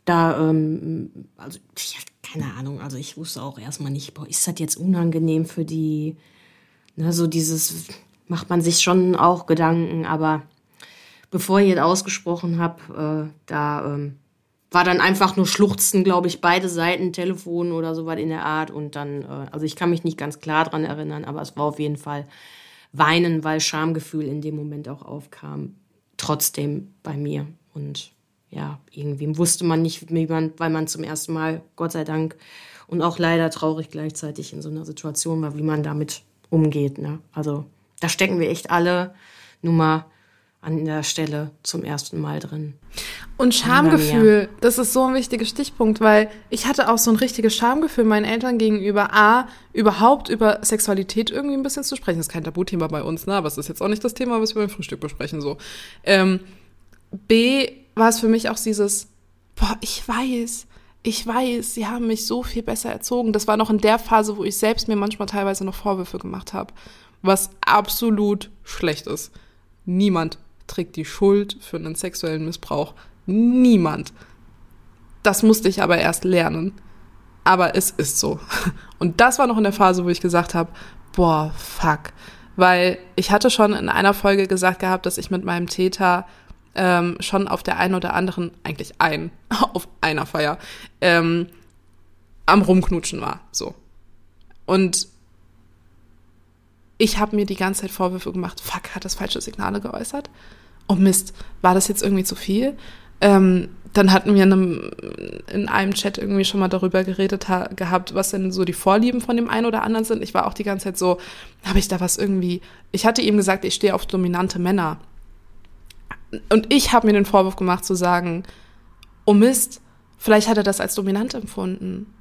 da, ähm, also, ich hatte keine Ahnung, also ich wusste auch erstmal nicht, boah, ist das jetzt unangenehm für die, ne, so dieses, macht man sich schon auch Gedanken, aber bevor ich es ausgesprochen habe, äh, da ähm, war dann einfach nur Schluchzen, glaube ich, beide Seiten, Telefon oder sowas in der Art. Und dann, äh, also ich kann mich nicht ganz klar dran erinnern, aber es war auf jeden Fall Weinen, weil Schamgefühl in dem Moment auch aufkam. Trotzdem bei mir. Und ja, irgendwie wusste man nicht, wie man, weil man zum ersten Mal, Gott sei Dank, und auch leider traurig gleichzeitig in so einer Situation war, wie man damit umgeht. Ne? Also da stecken wir echt alle nun mal an der Stelle zum ersten Mal drin. Und Schamgefühl, das ist so ein wichtiger Stichpunkt, weil ich hatte auch so ein richtiges Schamgefühl meinen Eltern gegenüber. A, überhaupt über Sexualität irgendwie ein bisschen zu sprechen. Das ist kein Tabuthema bei uns, ne? aber es ist jetzt auch nicht das Thema, was wir beim Frühstück besprechen. So. Ähm, B, war es für mich auch dieses, boah, ich weiß, ich weiß, sie haben mich so viel besser erzogen. Das war noch in der Phase, wo ich selbst mir manchmal teilweise noch Vorwürfe gemacht habe, was absolut schlecht ist. Niemand trägt die Schuld für einen sexuellen Missbrauch. Niemand. Das musste ich aber erst lernen. Aber es ist so. Und das war noch in der Phase, wo ich gesagt habe, boah, fuck. Weil ich hatte schon in einer Folge gesagt gehabt, dass ich mit meinem Täter ähm, schon auf der einen oder anderen, eigentlich ein, auf einer Feier, ähm, am Rumknutschen war. So. Und ich habe mir die ganze Zeit Vorwürfe gemacht, fuck, hat das falsche Signale geäußert? Oh Mist, war das jetzt irgendwie zu viel? Ähm, dann hatten wir in einem, in einem Chat irgendwie schon mal darüber geredet gehabt, was denn so die Vorlieben von dem einen oder anderen sind. Ich war auch die ganze Zeit so, habe ich da was irgendwie. Ich hatte ihm gesagt, ich stehe auf dominante Männer. Und ich habe mir den Vorwurf gemacht zu sagen, oh Mist, vielleicht hat er das als dominant empfunden.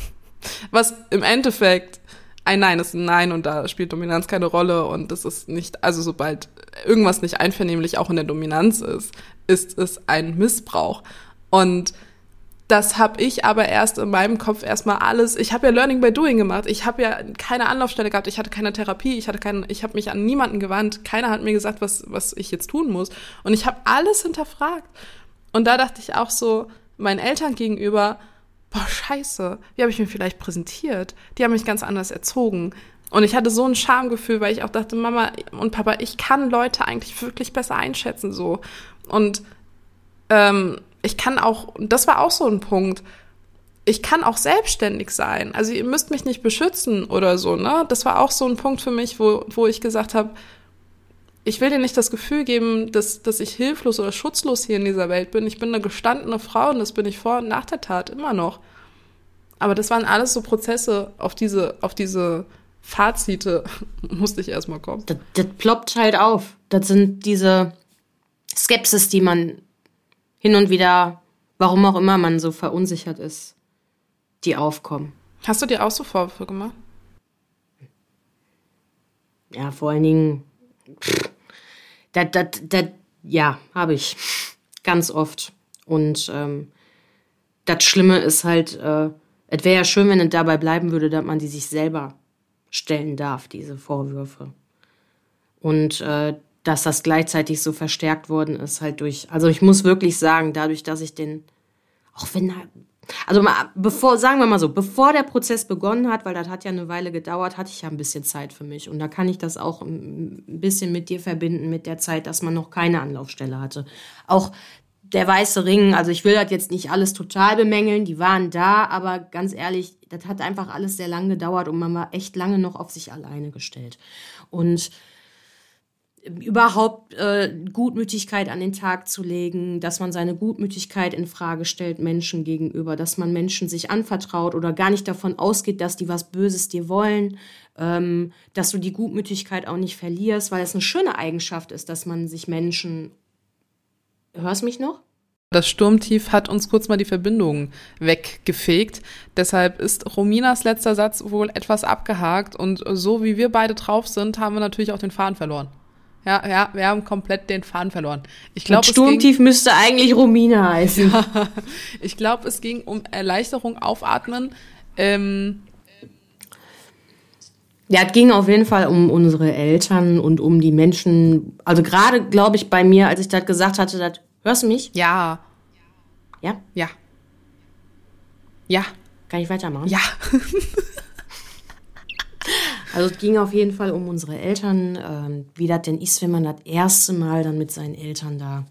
Was im Endeffekt ein Nein ist ein Nein und da spielt Dominanz keine Rolle und das ist nicht, also sobald irgendwas nicht einvernehmlich auch in der Dominanz ist, ist es ein Missbrauch. Und das habe ich aber erst in meinem Kopf erstmal alles. Ich habe ja Learning by Doing gemacht. Ich habe ja keine Anlaufstelle gehabt. Ich hatte keine Therapie. Ich hatte keinen. Ich habe mich an niemanden gewandt. Keiner hat mir gesagt, was was ich jetzt tun muss. Und ich habe alles hinterfragt. Und da dachte ich auch so meinen Eltern gegenüber boah, scheiße, wie habe ich mich vielleicht präsentiert? Die haben mich ganz anders erzogen. Und ich hatte so ein Schamgefühl, weil ich auch dachte, Mama und Papa, ich kann Leute eigentlich wirklich besser einschätzen so. Und ähm, ich kann auch, das war auch so ein Punkt, ich kann auch selbstständig sein. Also ihr müsst mich nicht beschützen oder so, ne? Das war auch so ein Punkt für mich, wo, wo ich gesagt habe, ich will dir nicht das Gefühl geben, dass, dass ich hilflos oder schutzlos hier in dieser Welt bin. Ich bin eine gestandene Frau und das bin ich vor und nach der Tat immer noch. Aber das waren alles so Prozesse, auf diese, auf diese Fazite musste ich erstmal kommen. Das, das ploppt halt auf. Das sind diese Skepsis, die man hin und wieder, warum auch immer man so verunsichert ist, die aufkommen. Hast du dir auch so Vorwürfe gemacht? Ja, vor allen Dingen, pff, das, das, das, ja, habe ich. Ganz oft. Und ähm, das Schlimme ist halt, äh, es wäre ja schön, wenn es dabei bleiben würde, dass man die sich selber stellen darf, diese Vorwürfe. Und äh, dass das gleichzeitig so verstärkt worden ist, halt durch, also ich muss wirklich sagen, dadurch, dass ich den, auch wenn da also mal, bevor, sagen wir mal so, bevor der Prozess begonnen hat, weil das hat ja eine Weile gedauert, hatte ich ja ein bisschen Zeit für mich. Und da kann ich das auch ein bisschen mit dir verbinden, mit der Zeit, dass man noch keine Anlaufstelle hatte. Auch der weiße Ring, also ich will das jetzt nicht alles total bemängeln, die waren da, aber ganz ehrlich, das hat einfach alles sehr lange gedauert und man war echt lange noch auf sich alleine gestellt. Und überhaupt äh, Gutmütigkeit an den Tag zu legen, dass man seine Gutmütigkeit in Frage stellt Menschen gegenüber, dass man Menschen sich anvertraut oder gar nicht davon ausgeht, dass die was Böses dir wollen, ähm, dass du die Gutmütigkeit auch nicht verlierst, weil es eine schöne Eigenschaft ist, dass man sich Menschen. Hörst mich noch? Das Sturmtief hat uns kurz mal die Verbindung weggefegt. Deshalb ist Rominas letzter Satz wohl etwas abgehakt und so wie wir beide drauf sind, haben wir natürlich auch den Faden verloren. Ja, ja, wir haben komplett den Faden verloren. Ich glaube, Sturmtief ging, müsste eigentlich Romina heißen. Ja, ich glaube, es ging um Erleichterung, Aufatmen. Ähm, ja, es ging auf jeden Fall um unsere Eltern und um die Menschen. Also gerade, glaube ich, bei mir, als ich das gesagt hatte, das, hörst du mich? Ja. Ja? Ja. Ja. Kann ich weitermachen? Ja. Also es ging auf jeden Fall um unsere Eltern, ähm, wie das denn ist, wenn man das erste Mal dann mit seinen Eltern da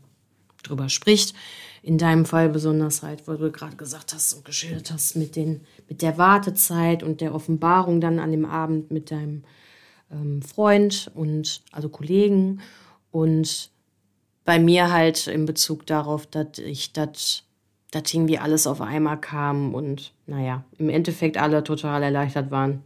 drüber spricht. In deinem Fall besonders halt, weil du gerade gesagt hast und geschildert hast mit, den, mit der Wartezeit und der Offenbarung dann an dem Abend mit deinem ähm, Freund und also Kollegen. Und bei mir halt in Bezug darauf, dass ich das dass irgendwie alles auf einmal kam und naja, im Endeffekt alle total erleichtert waren,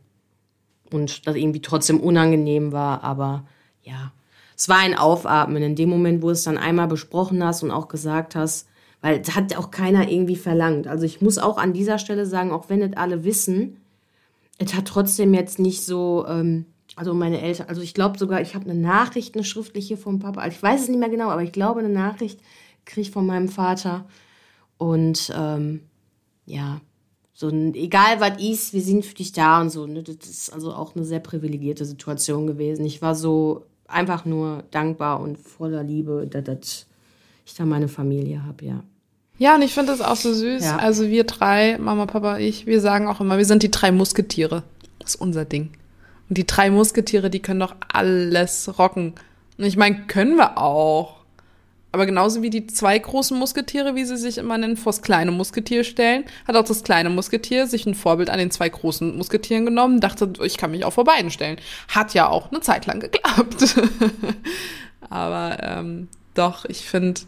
und das irgendwie trotzdem unangenehm war, aber ja, es war ein Aufatmen in dem Moment, wo du es dann einmal besprochen hast und auch gesagt hast, weil es hat auch keiner irgendwie verlangt. Also ich muss auch an dieser Stelle sagen, auch wenn es alle wissen, es hat trotzdem jetzt nicht so, ähm, also meine Eltern, also ich glaube sogar, ich habe eine Nachricht, eine schriftliche vom Papa, also ich weiß es nicht mehr genau, aber ich glaube, eine Nachricht kriege ich von meinem Vater. Und ähm, ja, so ein, egal was ist, wir sind für dich da und so. Ne? Das ist also auch eine sehr privilegierte Situation gewesen. Ich war so einfach nur dankbar und voller Liebe, dass, ich da meine Familie habe, ja. Ja, und ich finde das auch so süß. Ja. Also wir drei, Mama, Papa, ich, wir sagen auch immer, wir sind die drei Musketiere. Das ist unser Ding. Und die drei Musketiere, die können doch alles rocken. Und ich meine, können wir auch. Aber genauso wie die zwei großen Musketiere, wie sie sich immer nennen, vors kleine Musketier stellen, hat auch das kleine Musketier sich ein Vorbild an den zwei großen Musketieren genommen, dachte, ich kann mich auch vor beiden stellen. Hat ja auch eine Zeit lang geklappt. Aber ähm, doch, ich finde,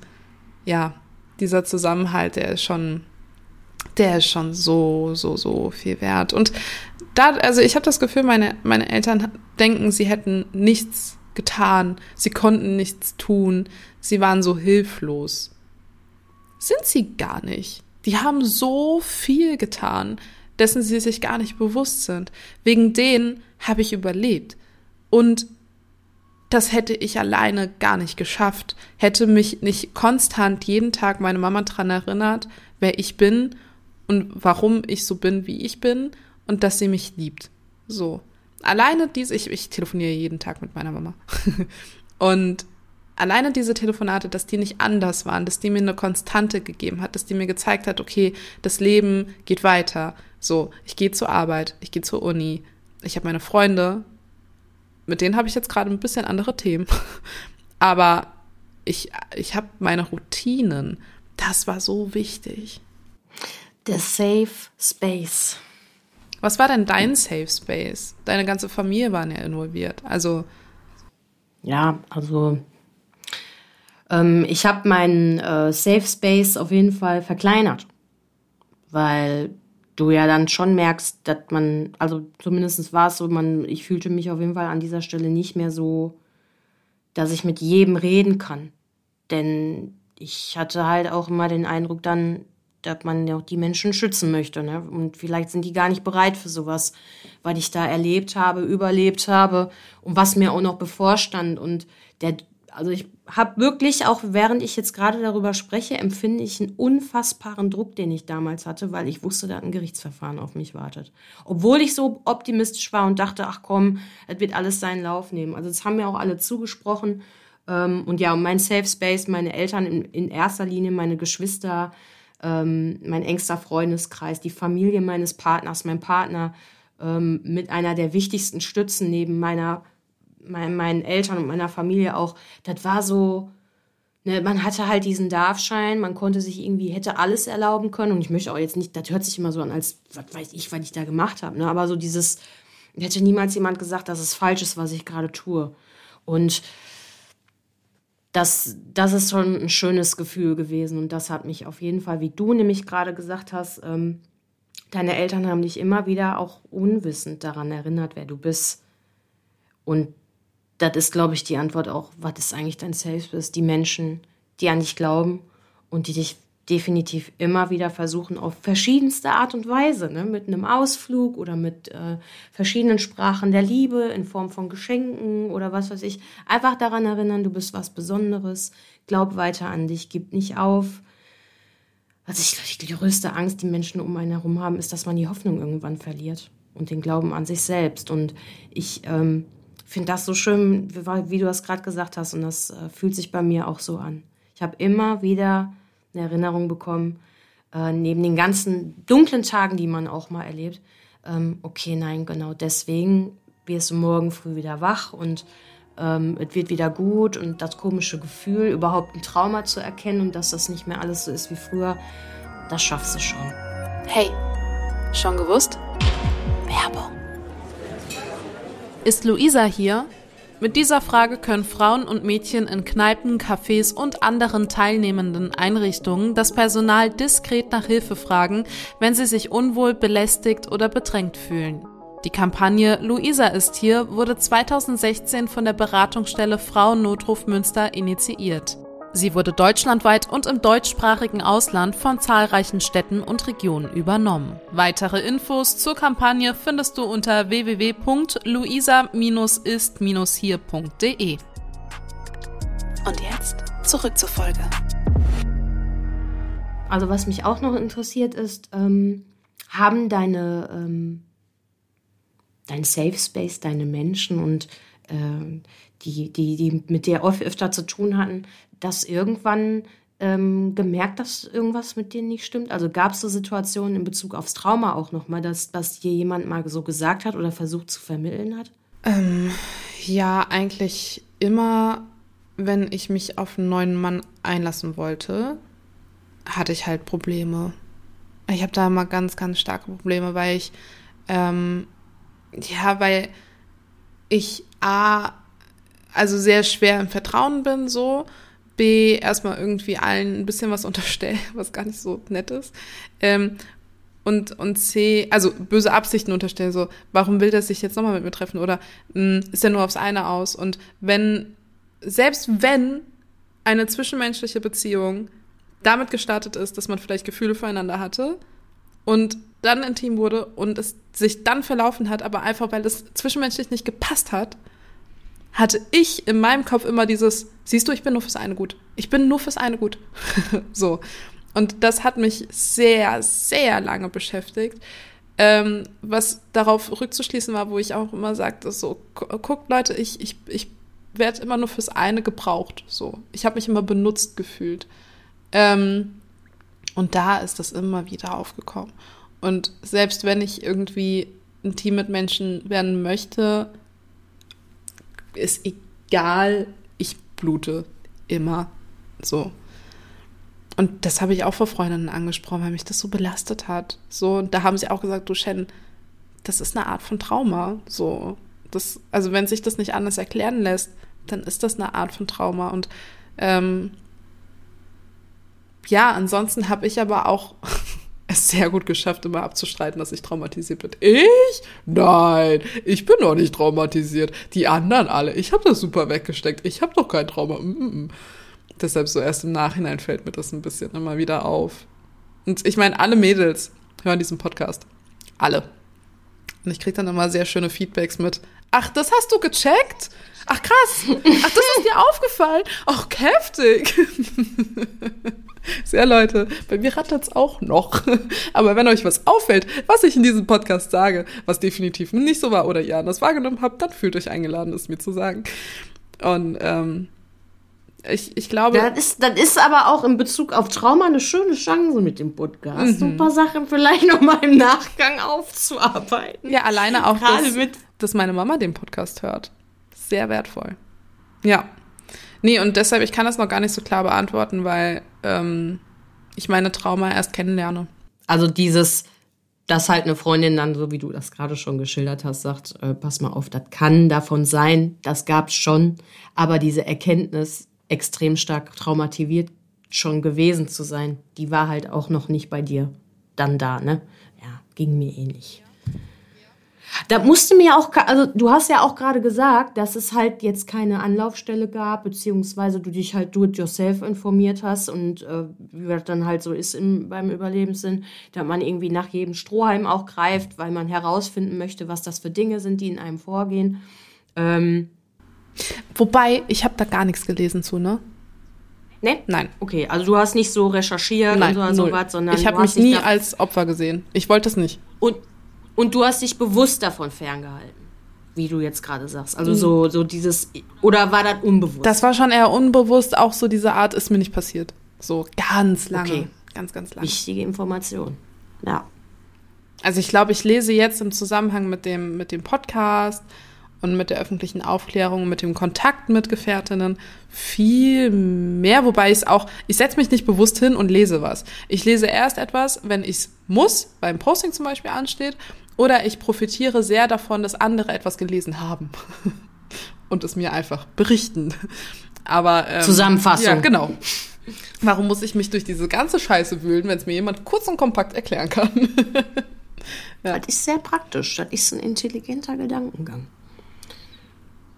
ja, dieser Zusammenhalt, der ist schon, der ist schon so, so, so viel wert. Und da, also ich habe das Gefühl, meine, meine Eltern denken, sie hätten nichts getan, sie konnten nichts tun, sie waren so hilflos. Sind sie gar nicht. Die haben so viel getan, dessen sie sich gar nicht bewusst sind. Wegen denen habe ich überlebt. Und das hätte ich alleine gar nicht geschafft, hätte mich nicht konstant jeden Tag meine Mama dran erinnert, wer ich bin und warum ich so bin, wie ich bin und dass sie mich liebt. So alleine diese, ich, ich telefoniere jeden Tag mit meiner Mama. und alleine diese Telefonate, dass die nicht anders waren, dass die mir eine Konstante gegeben hat, dass die mir gezeigt hat, okay, das Leben geht weiter. So, ich gehe zur Arbeit, ich gehe zur Uni, ich habe meine Freunde, mit denen habe ich jetzt gerade ein bisschen andere Themen. Aber ich, ich habe meine Routinen. Das war so wichtig. Der Safe Space. Was war denn dein Safe Space? Deine ganze Familie war ja involviert. Also. Ja, also ähm, ich habe meinen äh, Safe Space auf jeden Fall verkleinert. Weil du ja dann schon merkst, dass man, also zumindest war es so, man, ich fühlte mich auf jeden Fall an dieser Stelle nicht mehr so, dass ich mit jedem reden kann. Denn ich hatte halt auch immer den Eindruck dann, dass man ja auch die Menschen schützen möchte. Ne? Und vielleicht sind die gar nicht bereit für sowas, weil ich da erlebt habe, überlebt habe und was mir auch noch bevorstand. Und der, also ich habe wirklich, auch während ich jetzt gerade darüber spreche, empfinde ich einen unfassbaren Druck, den ich damals hatte, weil ich wusste, da ein Gerichtsverfahren auf mich wartet. Obwohl ich so optimistisch war und dachte, ach komm, es wird alles seinen Lauf nehmen. Also das haben mir auch alle zugesprochen. Ähm, und ja, mein Safe Space, meine Eltern in, erster Linie, meine Geschwister, ähm, mein engster Freundeskreis, die Familie meines Partners, mein Partner ähm, mit einer der wichtigsten Stützen neben meiner, mein, meinen Eltern und meiner Familie auch. Das war so, ne, man hatte halt diesen Darfschein, man konnte sich irgendwie, hätte alles erlauben können. Und ich möchte auch jetzt nicht, das hört sich immer so an, als was weiß ich, was ich da gemacht habe. Ne? Aber so dieses, hätte niemals jemand gesagt, dass es falsch ist, was ich gerade tue. Und das, das ist schon ein schönes Gefühl gewesen und das hat mich auf jeden Fall, wie du nämlich gerade gesagt hast, ähm, deine Eltern haben dich immer wieder auch unwissend daran erinnert, wer du bist. Und das ist, glaube ich, die Antwort auch, was ist eigentlich dein Safe Die Menschen, die an dich glauben und die dich definitiv immer wieder versuchen, auf verschiedenste Art und Weise, ne? mit einem Ausflug oder mit äh, verschiedenen Sprachen der Liebe in Form von Geschenken oder was weiß ich, einfach daran erinnern, du bist was Besonderes, glaub weiter an dich, gib nicht auf. Also ich die größte Angst, die Menschen um einen herum haben, ist, dass man die Hoffnung irgendwann verliert und den Glauben an sich selbst. Und ich ähm, finde das so schön, wie, du das gerade gesagt hast, und das äh, fühlt sich bei mir auch so an. Ich habe immer wieder eine Erinnerung bekommen, äh, neben den ganzen dunklen Tagen, die man auch mal erlebt. Ähm, okay, nein, genau deswegen wirst du morgen früh wieder wach und ähm, es wird wieder gut und das komische Gefühl, überhaupt ein Trauma zu erkennen und dass das nicht mehr alles so ist wie früher, das schaffst du schon. Hey, schon gewusst? Werbung. Ist Luisa hier? Mit dieser Frage können Frauen und Mädchen in Kneipen, Cafés und anderen teilnehmenden Einrichtungen das Personal diskret nach Hilfe fragen, wenn sie sich unwohl, belästigt oder bedrängt fühlen. Die Kampagne Luisa ist hier wurde 2016 von der Beratungsstelle Frauennotruf Münster initiiert. Sie wurde deutschlandweit und im deutschsprachigen Ausland von zahlreichen Städten und Regionen übernommen. Weitere Infos zur Kampagne findest du unter www.luisa-ist-hier.de. Und jetzt zurück zur Folge. Also was mich auch noch interessiert ist, ähm, haben deine ähm, dein Safe Space, deine Menschen und äh, die, die, die mit dir öfter zu tun hatten, das irgendwann ähm, gemerkt, dass irgendwas mit denen nicht stimmt? Also gab es so Situationen in Bezug aufs Trauma auch nochmal, dass, dass dir jemand mal so gesagt hat oder versucht zu vermitteln hat? Ähm, ja, eigentlich immer, wenn ich mich auf einen neuen Mann einlassen wollte, hatte ich halt Probleme. Ich habe da immer ganz, ganz starke Probleme, weil ich, ähm, ja, weil ich A, also sehr schwer im Vertrauen bin, so. B, erstmal irgendwie allen ein bisschen was unterstelle, was gar nicht so nett ist. Ähm, und, und C, also böse Absichten unterstellen, so, warum will der sich jetzt nochmal mit mir treffen? Oder mh, hm, ist er nur aufs eine aus? Und wenn, selbst wenn eine zwischenmenschliche Beziehung damit gestartet ist, dass man vielleicht Gefühle füreinander hatte und dann intim wurde und es sich dann verlaufen hat, aber einfach weil es zwischenmenschlich nicht gepasst hat, hatte ich in meinem Kopf immer dieses, siehst du, ich bin nur fürs eine gut. Ich bin nur fürs eine gut. so. Und das hat mich sehr, sehr lange beschäftigt. Ähm, was darauf rückzuschließen war, wo ich auch immer sagte, so, guckt Leute, ich, ich, ich werde immer nur fürs eine gebraucht. So. Ich habe mich immer benutzt gefühlt. Ähm, und da ist das immer wieder aufgekommen. Und selbst wenn ich irgendwie ein Team mit Menschen werden möchte, ist egal, ich blute immer so. Und das habe ich auch vor Freundinnen angesprochen, weil mich das so belastet hat. So, und da haben sie auch gesagt, du Shen, das ist eine Art von Trauma. So, das, also wenn sich das nicht anders erklären lässt, dann ist das eine Art von Trauma. Und ähm, ja, ansonsten habe ich aber auch es sehr gut geschafft, immer abzustreiten, dass ich traumatisiert bin. Ich? Nein, ich bin doch nicht traumatisiert. Die anderen alle. Ich habe das super weggesteckt. Ich habe doch kein Trauma. Mm -mm. Deshalb so erst im Nachhinein fällt mir das ein bisschen immer wieder auf. Und ich meine, alle Mädels hören diesen Podcast. Alle. Und ich kriege dann immer sehr schöne Feedbacks mit. Ach, das hast du gecheckt? Ach krass. Ach, das ist dir aufgefallen. Ach, heftig. Sehr Leute, bei mir rattert es auch noch. Aber wenn euch was auffällt, was ich in diesem Podcast sage, was definitiv nicht so war oder ihr anders wahrgenommen habt, dann fühlt euch eingeladen, es mir zu sagen. Und ähm, ich, ich glaube. Das ist, das ist aber auch in Bezug auf Trauma eine schöne Chance mit dem Podcast. Mhm. Ein paar Sachen vielleicht nochmal im Nachgang aufzuarbeiten. Ja, alleine auch, dass, mit dass meine Mama den Podcast hört. Sehr wertvoll. Ja. Nee, und deshalb, ich kann das noch gar nicht so klar beantworten, weil ähm, ich meine Trauma erst kennenlerne. Also dieses, dass halt eine Freundin dann, so wie du das gerade schon geschildert hast, sagt, äh, pass mal auf, das kann davon sein, das gab's schon, aber diese Erkenntnis, extrem stark traumatisiert schon gewesen zu sein, die war halt auch noch nicht bei dir dann da, ne? Ja, ging mir ähnlich. Da musste mir auch, also du hast ja auch gerade gesagt, dass es halt jetzt keine Anlaufstelle gab, beziehungsweise du dich halt do-it-yourself informiert hast und äh, wie das dann halt so ist im, beim Überlebenssinn, da man irgendwie nach jedem Strohhalm auch greift, weil man herausfinden möchte, was das für Dinge sind, die in einem vorgehen. Ähm, Wobei, ich habe da gar nichts gelesen zu, ne? Ne? Nein. Okay, also du hast nicht so recherchiert Nein, und so, was, sondern ich habe mich nie als Opfer gesehen. Ich wollte es nicht. Und und du hast dich bewusst davon ferngehalten, wie du jetzt gerade sagst. Also so, so dieses, oder war das unbewusst? Das war schon eher unbewusst, auch so diese Art ist mir nicht passiert. So ganz lange. Okay. Ganz, ganz lange. Wichtige Information. Ja. Also ich glaube, ich lese jetzt im Zusammenhang mit dem, mit dem Podcast und mit der öffentlichen Aufklärung, mit dem Kontakt mit Gefährtinnen viel mehr, wobei ich es auch, ich setze mich nicht bewusst hin und lese was. Ich lese erst etwas, wenn ich es muss, beim Posting zum Beispiel ansteht, oder ich profitiere sehr davon, dass andere etwas gelesen haben und es mir einfach berichten. Aber ähm, Zusammenfassung. Ja, genau. Warum muss ich mich durch diese ganze Scheiße wühlen, wenn es mir jemand kurz und kompakt erklären kann? Ja. Das ist sehr praktisch. Das ist ein intelligenter Gedankengang.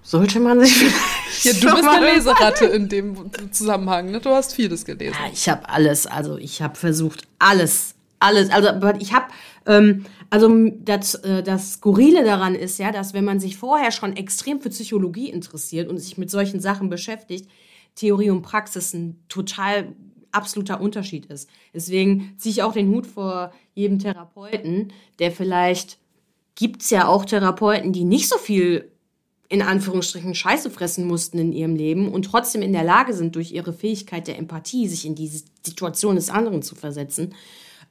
Sollte man sich vielleicht. Ja, du bist eine Leseratte in dem Zusammenhang. Ne? Du hast vieles gelesen. Ja, ich habe alles. Also ich habe versucht, alles, alles. Also ich habe, ähm, also das, äh, das Skurrile daran ist ja, dass wenn man sich vorher schon extrem für Psychologie interessiert und sich mit solchen Sachen beschäftigt, Theorie und Praxis ein total absoluter Unterschied ist. Deswegen ziehe ich auch den Hut vor jedem Therapeuten, der vielleicht gibt's ja auch Therapeuten, die nicht so viel in Anführungsstrichen Scheiße fressen mussten in ihrem Leben und trotzdem in der Lage sind, durch ihre Fähigkeit der Empathie, sich in diese Situation des anderen zu versetzen.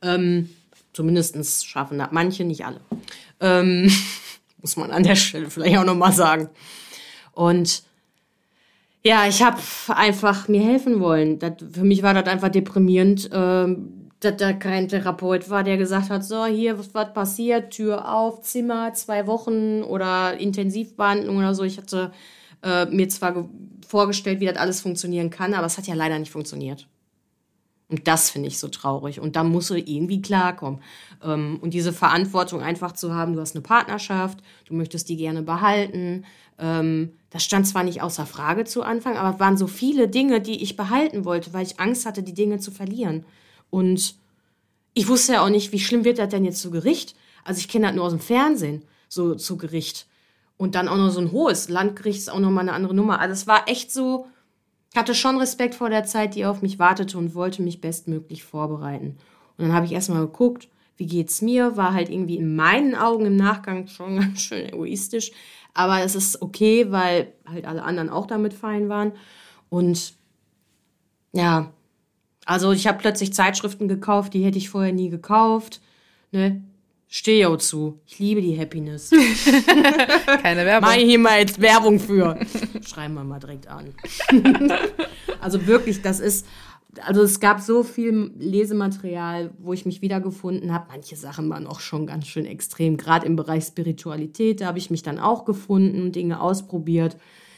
Ähm, Zumindest schaffen das manche, nicht alle. Ähm, muss man an der Stelle vielleicht auch nochmal sagen. Und ja, ich habe einfach mir helfen wollen. Das, für mich war das einfach deprimierend, ähm, dass da kein Therapeut war, der gesagt hat, so, hier, was, was passiert, Tür auf, Zimmer, zwei Wochen oder Intensivbehandlung oder so. Ich hatte äh, mir zwar vorgestellt, wie das alles funktionieren kann, aber es hat ja leider nicht funktioniert. Und das finde ich so traurig. Und da musst du irgendwie klarkommen. Ähm, und diese Verantwortung einfach zu haben, du hast eine Partnerschaft, du möchtest die gerne behalten. Ähm, das stand zwar nicht außer Frage zu Anfang, aber es waren so viele Dinge, die ich behalten wollte, weil ich Angst hatte, die Dinge zu verlieren. Und ich wusste ja auch nicht, wie schlimm wird das denn jetzt zu Gericht? Also ich kenne das nur aus dem Fernsehen, so zu Gericht. Und dann auch noch so ein hohes Landgericht ist auch noch mal eine andere Nummer. Also es war echt so, ich hatte schon Respekt vor der Zeit, die auf mich wartete und wollte mich bestmöglich vorbereiten. Und dann habe ich erstmal geguckt, wie geht's mir? War halt irgendwie in meinen Augen im Nachgang schon ganz schön egoistisch. Aber es ist okay, weil halt alle anderen auch damit fein waren. Und ja, also ich habe plötzlich Zeitschriften gekauft, die hätte ich vorher nie gekauft. Ne? Stehe auch zu. Ich liebe die Happiness. Keine Werbung. Mach ich hier mal jetzt Werbung für. Schreiben wir mal direkt an. also wirklich, das ist, also es gab so viel Lesematerial, wo ich mich wiedergefunden habe. Manche Sachen waren auch schon ganz schön extrem. Gerade im Bereich Spiritualität, da habe ich mich dann auch gefunden und Dinge ausprobiert.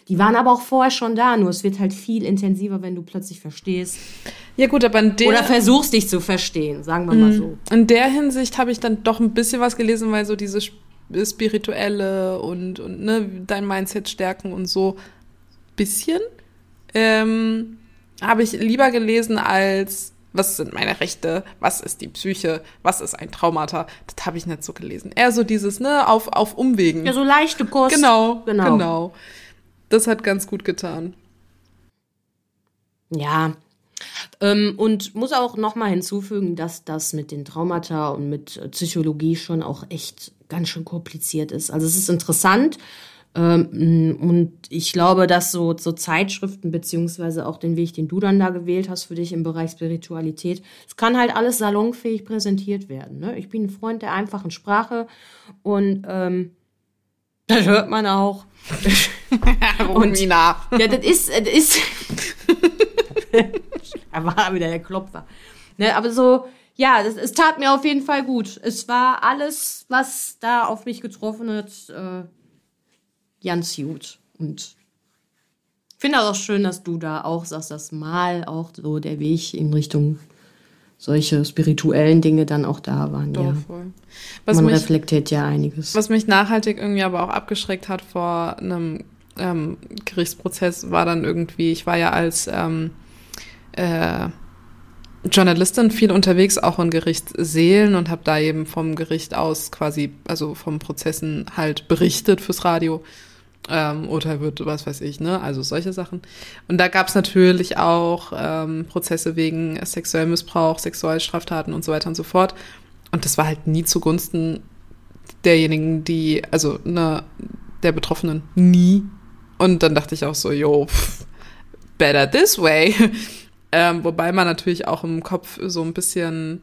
Die waren aber auch vorher schon da, nur es wird halt viel intensiver, wenn du plötzlich verstehst. Ja gut, aber in der Oder versuchst dich zu verstehen, sagen wir mal so. in der Hinsicht habe ich dann doch ein bisschen was gelesen, weil so diese spirituelle und und ne dein Mindset stärken und so bisschen ähm, habe ich lieber gelesen als was sind meine Rechte, was ist die Psyche, was ist ein Traumata, das habe ich nicht so gelesen. Eher so dieses, ne, auf, auf Umwegen. Ja, so leichte Kost. Genau, genau, genau. Das hat ganz gut getan. Ja. Ähm, und muss auch nochmal hinzufügen, dass das mit den Traumata und mit äh, Psychologie schon auch echt ganz schön kompliziert ist. Also es ist interessant ähm, und ich glaube, dass so, so Zeitschriften beziehungsweise auch den Weg, den du dann da gewählt hast für dich im Bereich Spiritualität, es kann halt alles salonfähig präsentiert werden. Ne? Ich bin ein Freund der einfachen Sprache und ähm, das hört man auch. Romina. Ja, das ist, das ist. da war wieder der Klopfer. Ne, aber so, ja, das, es tat mir auf jeden Fall gut. Es war alles, was da auf mich getroffen hat, äh, ganz gut. Und ich finde auch schön, dass du da auch sagst, dass mal auch so der Weg in Richtung solche spirituellen Dinge dann auch da waren. Doch, ja. voll. Was Man mich, reflektiert ja einiges. was mich nachhaltig irgendwie aber auch abgeschreckt hat vor einem ähm, Gerichtsprozess, war dann irgendwie, ich war ja als ähm, äh, Journalistin viel unterwegs, auch in Gerichtssälen und habe da eben vom Gericht aus quasi, also vom Prozessen halt berichtet fürs Radio. Ähm, oder wird, was weiß ich, ne? Also solche Sachen. Und da gab es natürlich auch ähm, Prozesse wegen sexuellem Missbrauch, Sexualstraftaten und so weiter und so fort. Und das war halt nie zugunsten derjenigen, die, also ne, der Betroffenen, nie. Und dann dachte ich auch so, yo, pff, better this way. ähm, wobei man natürlich auch im Kopf so ein bisschen,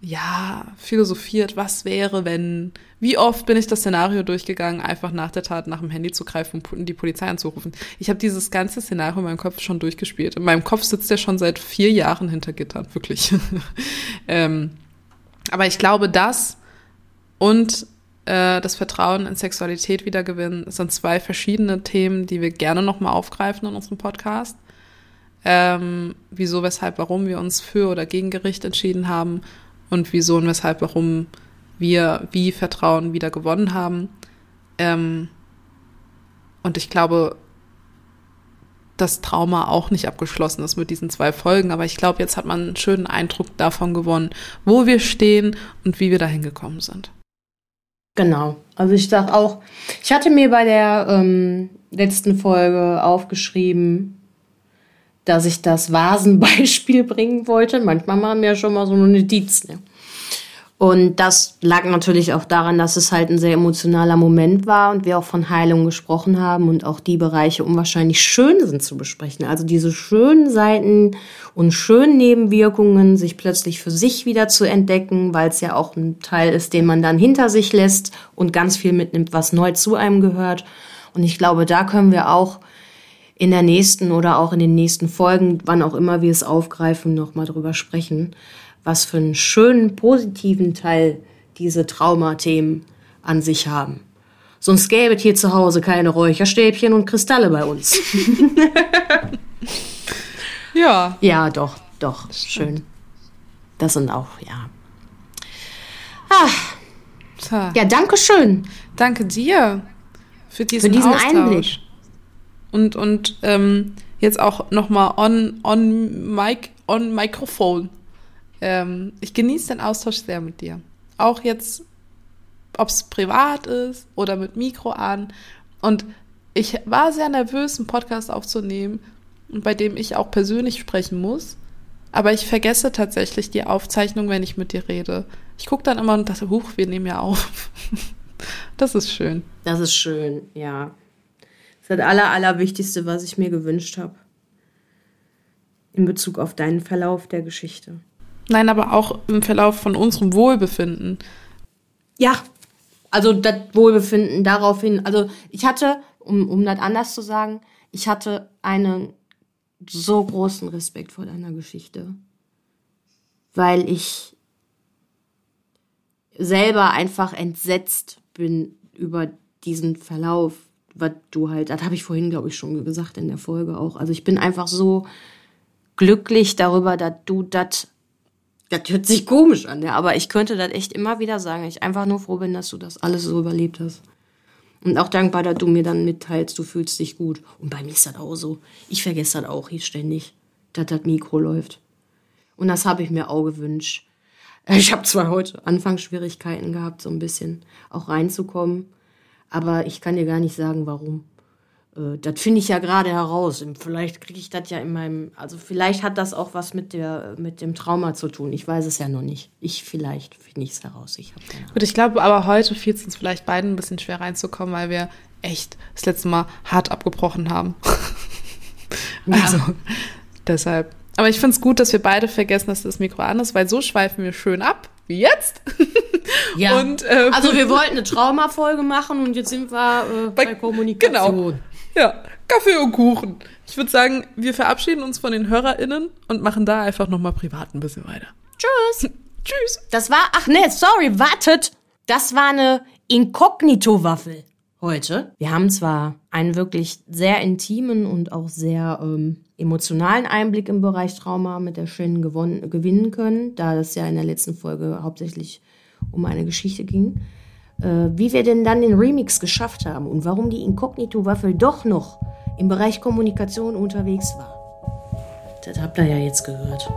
ja, philosophiert, was wäre, wenn, wie oft bin ich das Szenario durchgegangen, einfach nach der Tat nach dem Handy zu greifen und die Polizei anzurufen. Ich habe dieses ganze Szenario in meinem Kopf schon durchgespielt. In meinem Kopf sitzt der schon seit vier Jahren hinter Gittern, wirklich. ähm, aber ich glaube, das und äh, das Vertrauen in Sexualität wiedergewinnen sind zwei verschiedene Themen, die wir gerne nochmal aufgreifen in unserem Podcast. Ähm, wieso, weshalb, warum wir uns für oder gegen Gericht entschieden haben und wieso und weshalb, warum wir wie Vertrauen wieder gewonnen haben. Ähm, und ich glaube, das Trauma auch nicht abgeschlossen ist mit diesen zwei Folgen. Aber ich glaube, jetzt hat man einen schönen Eindruck davon gewonnen, wo wir stehen und wie wir dahin gekommen sind. Genau. Also ich sag auch, ich hatte mir bei der ähm, letzten Folge aufgeschrieben, dass ich das Vasenbeispiel bringen wollte. Manchmal machen wir ja schon mal so eine Notiz. Ne? Und das lag natürlich auch daran, dass es halt ein sehr emotionaler Moment war und wir auch von Heilung gesprochen haben und auch die Bereiche unwahrscheinlich schön sind zu besprechen. Also diese schönen Seiten und schönen Nebenwirkungen, sich plötzlich für sich wieder zu entdecken, weil es ja auch ein Teil ist, den man dann hinter sich lässt und ganz viel mitnimmt, was neu zu einem gehört. Und ich glaube, da können wir auch in der nächsten oder auch in den nächsten Folgen, wann auch immer wir es aufgreifen, nochmal drüber sprechen was für einen schönen, positiven Teil diese Traumathemen an sich haben. Sonst gäbe es hier zu Hause keine Räucherstäbchen und Kristalle bei uns. ja. Ja, doch, doch, schön. Das sind auch, ja. Ah. Ja, danke schön. Danke dir für diesen, für diesen Einblick. Und, und ähm, jetzt auch nochmal on, on mic, on Mikrofon ähm, ich genieße den Austausch sehr mit dir. Auch jetzt, ob es privat ist oder mit Mikro an. Und ich war sehr nervös, einen Podcast aufzunehmen, bei dem ich auch persönlich sprechen muss. Aber ich vergesse tatsächlich die Aufzeichnung, wenn ich mit dir rede. Ich gucke dann immer und dachte, huch, wir nehmen ja auf. das ist schön. Das ist schön, ja. Das ist das Aller, Allerwichtigste, was ich mir gewünscht habe. In Bezug auf deinen Verlauf der Geschichte. Nein, aber auch im Verlauf von unserem Wohlbefinden. Ja, also das Wohlbefinden daraufhin. Also ich hatte, um, um das anders zu sagen, ich hatte einen so großen Respekt vor deiner Geschichte, weil ich selber einfach entsetzt bin über diesen Verlauf, was du halt, das habe ich vorhin, glaube ich, schon gesagt in der Folge auch. Also ich bin einfach so glücklich darüber, dass du das das hört sich komisch an, ja, aber ich könnte das echt immer wieder sagen. Ich einfach nur froh bin, dass du das alles so überlebt hast. Und auch dankbar, dass du mir dann mitteilst, du fühlst dich gut. Und bei mir ist das auch so. Ich vergesse das auch hier ständig, dass das Mikro läuft. Und das habe ich mir auch gewünscht. Ich habe zwar heute Anfangsschwierigkeiten gehabt, so ein bisschen auch reinzukommen, aber ich kann dir gar nicht sagen, warum. Äh, das finde ich ja gerade heraus. Vielleicht kriege ich das ja in meinem, also vielleicht hat das auch was mit der mit dem Trauma zu tun. Ich weiß es ja noch nicht. Ich vielleicht finde ich es heraus. Ich Gut, ich glaube, aber heute fiel es uns vielleicht beiden ein bisschen schwer reinzukommen, weil wir echt das letzte Mal hart abgebrochen haben. ja. Also deshalb. Aber ich finde es gut, dass wir beide vergessen, dass das Mikro an ist, weil so schweifen wir schön ab wie jetzt. Ja. Und, ähm, also wir wollten eine Traumafolge machen und jetzt sind wir äh, bei, bei Kommunikation. Genau. Ja, Kaffee und Kuchen. Ich würde sagen, wir verabschieden uns von den HörerInnen und machen da einfach nochmal privat ein bisschen weiter. Tschüss. Tschüss. Das war, ach nee, sorry, wartet. Das war eine Inkognito-Waffel heute. Wir haben zwar einen wirklich sehr intimen und auch sehr ähm, emotionalen Einblick im Bereich Trauma mit der Shin gewonnen, gewinnen können, da es ja in der letzten Folge hauptsächlich um eine Geschichte ging wie wir denn dann den Remix geschafft haben und warum die Inkognito-Waffel doch noch im Bereich Kommunikation unterwegs war. Das habt ihr ja jetzt gehört.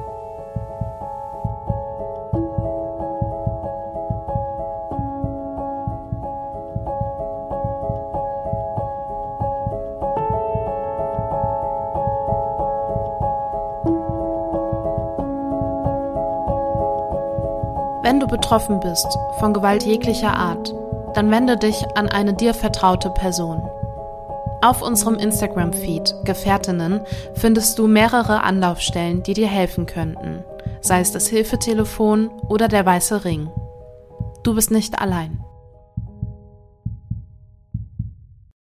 Wenn du betroffen bist von Gewalt jeglicher Art, dann wende dich an eine dir vertraute Person. Auf unserem Instagram-Feed Gefährtinnen findest du mehrere Anlaufstellen, die dir helfen könnten, sei es das Hilfetelefon oder der weiße Ring. Du bist nicht allein.